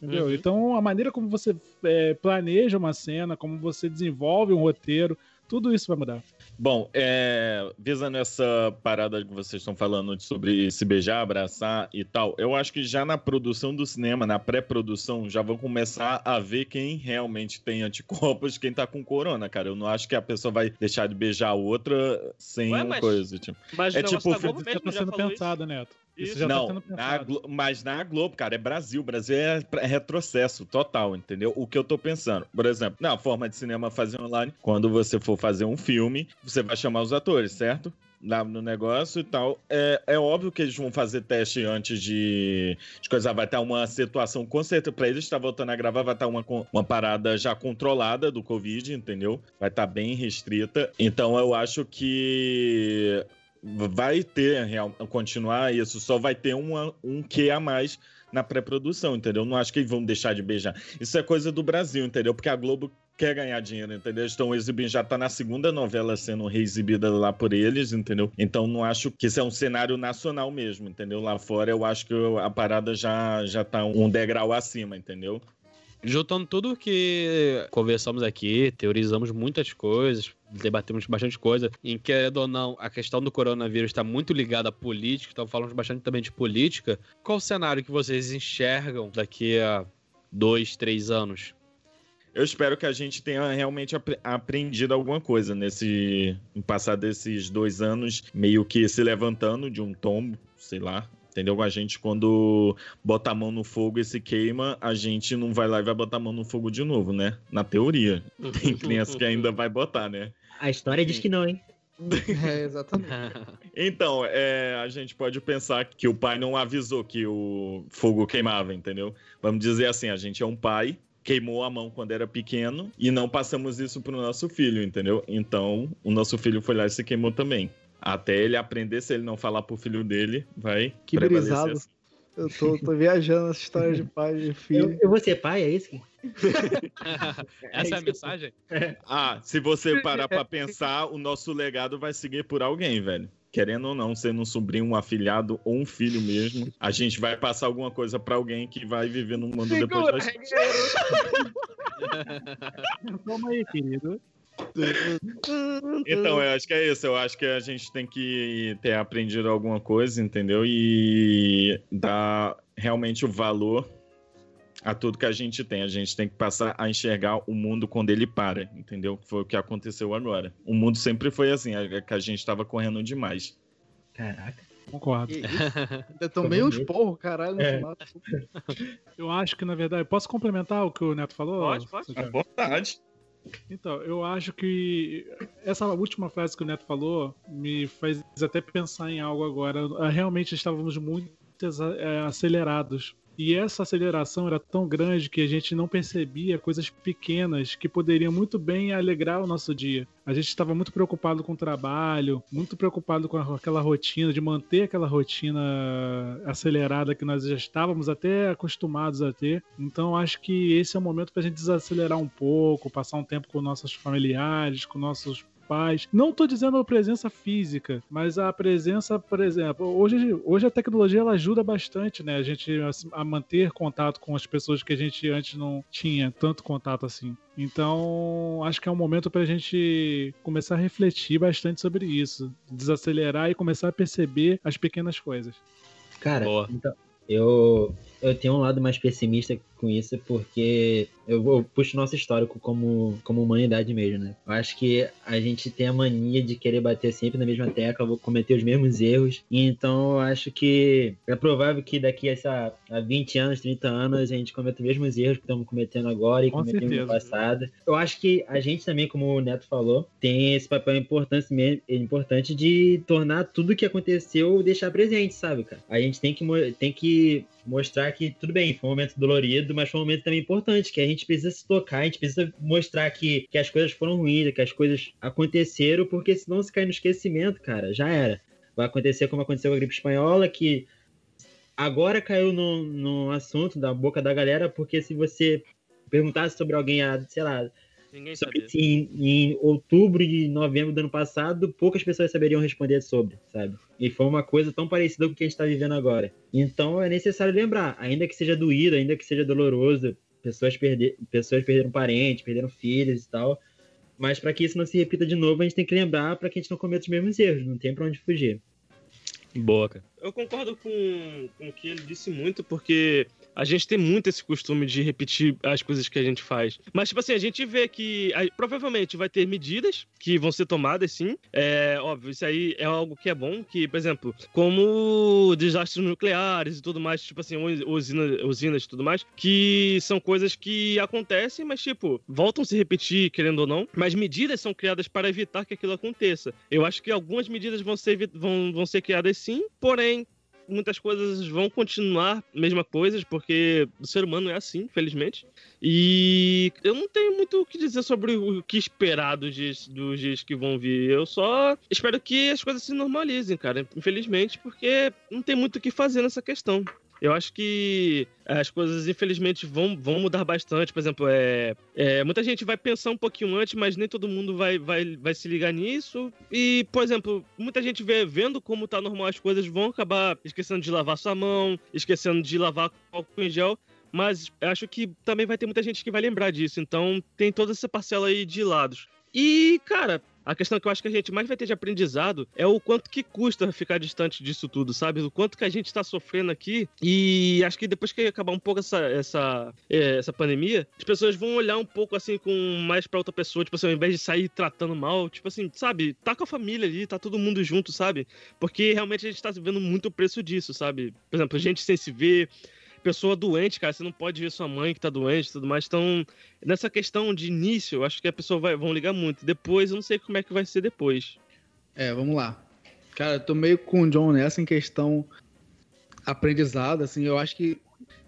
Entendeu? Uhum. Então, a maneira como você é, planeja uma cena, como você desenvolve um roteiro, tudo isso vai mudar. Bom, é, visando essa parada que vocês estão falando sobre se beijar, abraçar e tal, eu acho que já na produção do cinema, na pré-produção, já vão começar a ver quem realmente tem anticorpos, quem tá com corona, cara. Eu não acho que a pessoa vai deixar de beijar a outra sem Ué, mas- coisa, tipo. Mas É o tipo, Isso já mesmo tá sendo pensado, Neto. Isso, já tá não, sendo na mas na Globo, cara, é Brasil. Brasil é é retrocesso total, entendeu? O que eu tô pensando, por exemplo, na forma de cinema fazer online, quando você for fazer um filme, você vai chamar os atores, certo? Lá no negócio e tal. É, é óbvio que eles vão fazer teste antes de, de coisa. Vai estar uma situação, com certeza, pra eles estar voltando a gravar, vai estar uma, uma parada já controlada do Covid, entendeu? Vai estar bem restrita. Então eu acho que vai ter real, continuar isso, só vai ter uma, um que a mais na pré-produção, entendeu? Não acho que vão deixar de beijar. Isso é coisa do Brasil, entendeu? Porque a Globo quer ganhar dinheiro, entendeu? Estão exibindo, já tá na segunda novela sendo reexibida lá por eles, entendeu? Então não acho que isso é um cenário nacional mesmo, entendeu? Lá fora eu acho que a parada já, já tá um degrau acima, entendeu? Juntando tudo que conversamos aqui, teorizamos muitas coisas, debatemos bastante coisa, em querendo ou não, a questão do coronavírus está muito ligada à política, então falamos bastante também de política. Qual o cenário que vocês enxergam daqui a dois, três anos? Eu espero que a gente tenha realmente apre- aprendido alguma coisa nesse passar desses dois anos, meio que se levantando de um tombo, sei lá. Entendeu? A gente, quando bota a mão no fogo e se queima, a gente não vai lá e vai botar a mão no fogo de novo, né? Na teoria. Tem criança que ainda vai botar, né? A história diz que não, hein? É, exatamente. Então, é, a gente pode pensar que o pai não avisou que o fogo queimava, entendeu? Vamos dizer assim, a gente é um pai, queimou a mão quando era pequeno e não passamos isso pro nosso filho, entendeu? Então, o nosso filho foi lá e se queimou também. Até ele aprender, se ele não falar pro filho dele, vai Que brisado. assim. Eu tô, tô viajando nessa história de pai e de Eu, filho. eu vou ser pai, é isso? Essa é a mensagem? Ah, se você parar pra pensar, o nosso legado vai seguir por alguém, velho. Querendo ou não, sendo um sobrinho, um afilhado ou um filho mesmo, a gente vai passar alguma coisa pra alguém que vai viver no mundo depois da gente. Toma aí, querido. Então, eu acho que é isso. Eu acho que a gente tem que ter aprendido alguma coisa, entendeu? E dar realmente o valor a tudo que a gente tem. A gente tem que passar a enxergar o mundo quando ele para, entendeu? Foi o que aconteceu agora. O mundo sempre foi assim, é que a gente tava correndo demais. Caraca. Concordo. Isso? Ainda tomei uns porros, caralho, no É. Eu acho que, na verdade, posso complementar o que o Neto falou? Pode, pode. Thiago? vontade. Então, eu acho que essa última frase que o Neto falou me faz até pensar em algo agora. Realmente estávamos muito é, acelerados. E essa aceleração era tão grande que a gente não percebia coisas pequenas que poderiam muito bem alegrar o nosso dia. A gente estava muito preocupado com o trabalho, muito preocupado com aquela rotina, de manter aquela rotina acelerada que nós já estávamos até acostumados a ter. Então acho que esse é o momento para a gente desacelerar um pouco, passar um tempo com nossos familiares, com nossos pais. Não estou dizendo a presença física, mas a presença, por exemplo, hoje, hoje a tecnologia ela ajuda bastante, né? A gente a, a manter contato com as pessoas que a gente antes não tinha tanto contato assim. Então, acho que é um momento para a gente começar a refletir bastante sobre isso, desacelerar e começar a perceber as pequenas coisas. Cara, então, eu, eu tenho um lado mais pessimista com isso, porque eu, eu puxo nosso histórico como, como humanidade mesmo, né? Eu acho que a gente tem a mania de querer bater sempre na mesma tecla, vou cometer os mesmos erros. Então eu acho que é provável que daqui a, essa, a 20 anos, 30 anos, a gente cometa os mesmos erros que estamos cometendo agora e Com cometemos certeza. no passado. Eu acho que a gente também, como o Neto falou, tem esse papel importante, importante de tornar tudo que aconteceu deixar presente, sabe, cara? A gente tem que, tem que mostrar que tudo bem, foi um momento dolorido, mas foi um momento também importante, que a gente precisa se tocar, a gente precisa mostrar que, que as coisas foram ruins, que as coisas aconteceram, porque senão se cair no esquecimento, cara, já era. Vai acontecer como aconteceu com a gripe espanhola, que agora caiu no, no assunto da boca da galera, porque se você perguntasse sobre alguém, há, sei lá, Ninguém sabia. se em, em outubro e novembro do ano passado, poucas pessoas saberiam responder sobre, sabe? E foi uma coisa tão parecida com o que a gente está vivendo agora. Então é necessário lembrar, ainda que seja doído, ainda que seja doloroso, pessoas, perder, pessoas perderam parentes, perderam filhos e tal. Mas para que isso não se repita de novo, a gente tem que lembrar para que a gente não cometa os mesmos erros, não tem para onde fugir. Boa, cara. Eu concordo com, com o que ele disse muito, porque a gente tem muito esse costume de repetir as coisas que a gente faz. Mas, tipo assim, a gente vê que provavelmente vai ter medidas que vão ser tomadas, sim. É óbvio, isso aí é algo que é bom, que, por exemplo, como desastres nucleares e tudo mais, tipo assim, us- usina, usinas e tudo mais, que são coisas que acontecem, mas, tipo, voltam a se repetir, querendo ou não. Mas medidas são criadas para evitar que aquilo aconteça. Eu acho que algumas medidas vão ser, vão, vão ser criadas sim, porém, muitas coisas vão continuar mesma coisas, porque o ser humano é assim, infelizmente. E eu não tenho muito o que dizer sobre o que esperar dos dias, dos dias que vão vir. Eu só espero que as coisas se normalizem, cara. Infelizmente, porque não tem muito o que fazer nessa questão. Eu acho que as coisas, infelizmente, vão, vão mudar bastante. Por exemplo, é, é, muita gente vai pensar um pouquinho antes, mas nem todo mundo vai, vai, vai se ligar nisso. E, por exemplo, muita gente vê, vendo como tá normal as coisas, vão acabar esquecendo de lavar sua mão, esquecendo de lavar álcool em gel. Mas acho que também vai ter muita gente que vai lembrar disso. Então tem toda essa parcela aí de lados. E, cara, a questão que eu acho que a gente mais vai ter de aprendizado é o quanto que custa ficar distante disso tudo, sabe? O quanto que a gente tá sofrendo aqui. E acho que depois que acabar um pouco essa, essa, é, essa pandemia, as pessoas vão olhar um pouco assim com mais pra outra pessoa, tipo assim, ao invés de sair tratando mal, tipo assim, sabe? Tá com a família ali, tá todo mundo junto, sabe? Porque realmente a gente tá vendo muito o preço disso, sabe? Por exemplo, gente sem se ver, pessoa doente, cara, você não pode ver sua mãe que tá doente e tudo mais. Então, nessa questão de início, eu acho que a pessoa vai vão ligar muito. Depois, eu não sei como é que vai ser depois. É, vamos lá. Cara, eu tô meio com o John nessa em questão aprendizado, assim, eu acho que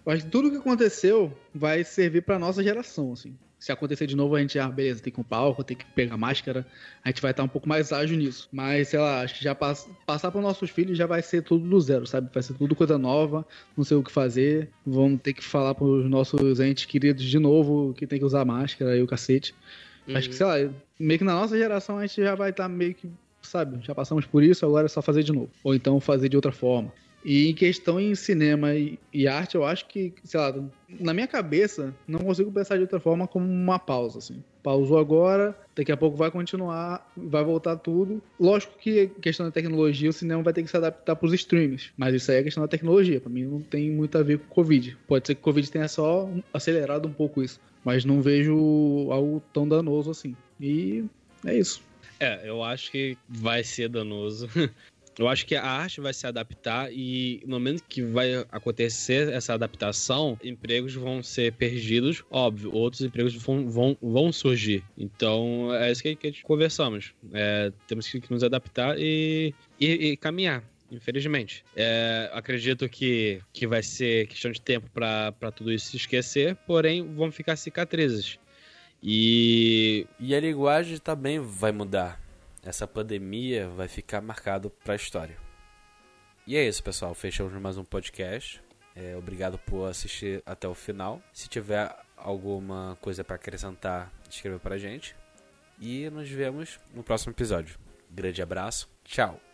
eu acho que tudo que aconteceu vai servir pra nossa geração, assim. Se acontecer de novo, a gente, ah, beleza, tem que ir palco, tem que pegar máscara, a gente vai estar um pouco mais ágil nisso. Mas, sei lá, acho que já pass passar para nossos filhos já vai ser tudo do zero, sabe? Vai ser tudo coisa nova, não sei o que fazer. Vamos ter que falar pros nossos entes queridos de novo que tem que usar máscara e o cacete. Acho que, sei lá, meio que na nossa geração a gente já vai estar meio que, sabe, já passamos por isso, agora é só fazer de novo. Ou então fazer de outra forma. E em questão em cinema e, e arte, eu acho que, sei lá, na minha cabeça, não consigo pensar de outra forma como uma pausa, assim. Pausou agora, daqui a pouco vai continuar, vai voltar tudo. Lógico que questão da tecnologia, o cinema vai ter que se adaptar para os streams. Mas isso aí é questão da tecnologia. Para mim não tem muito a ver com o Covid. Pode ser que o Covid tenha só acelerado um pouco isso. Mas não vejo algo tão danoso assim. E é isso. É, eu acho que vai ser danoso. Eu acho que a arte vai se adaptar e no momento que vai acontecer essa adaptação, empregos vão ser perdidos, óbvio, outros empregos vão, vão, vão surgir. Então é isso que, que conversamos. É, temos que nos adaptar e, e, e caminhar. Infelizmente. É, acredito que, que vai ser questão de tempo para tudo isso se esquecer, porém vão ficar cicatrizes. E. E a linguagem também vai mudar. Essa pandemia vai ficar marcado para a história. E é isso, pessoal. Fechamos mais um podcast. É, obrigado por assistir até o final. Se tiver alguma coisa para acrescentar, escreva pra gente. E nos vemos no próximo episódio. Grande abraço. Tchau.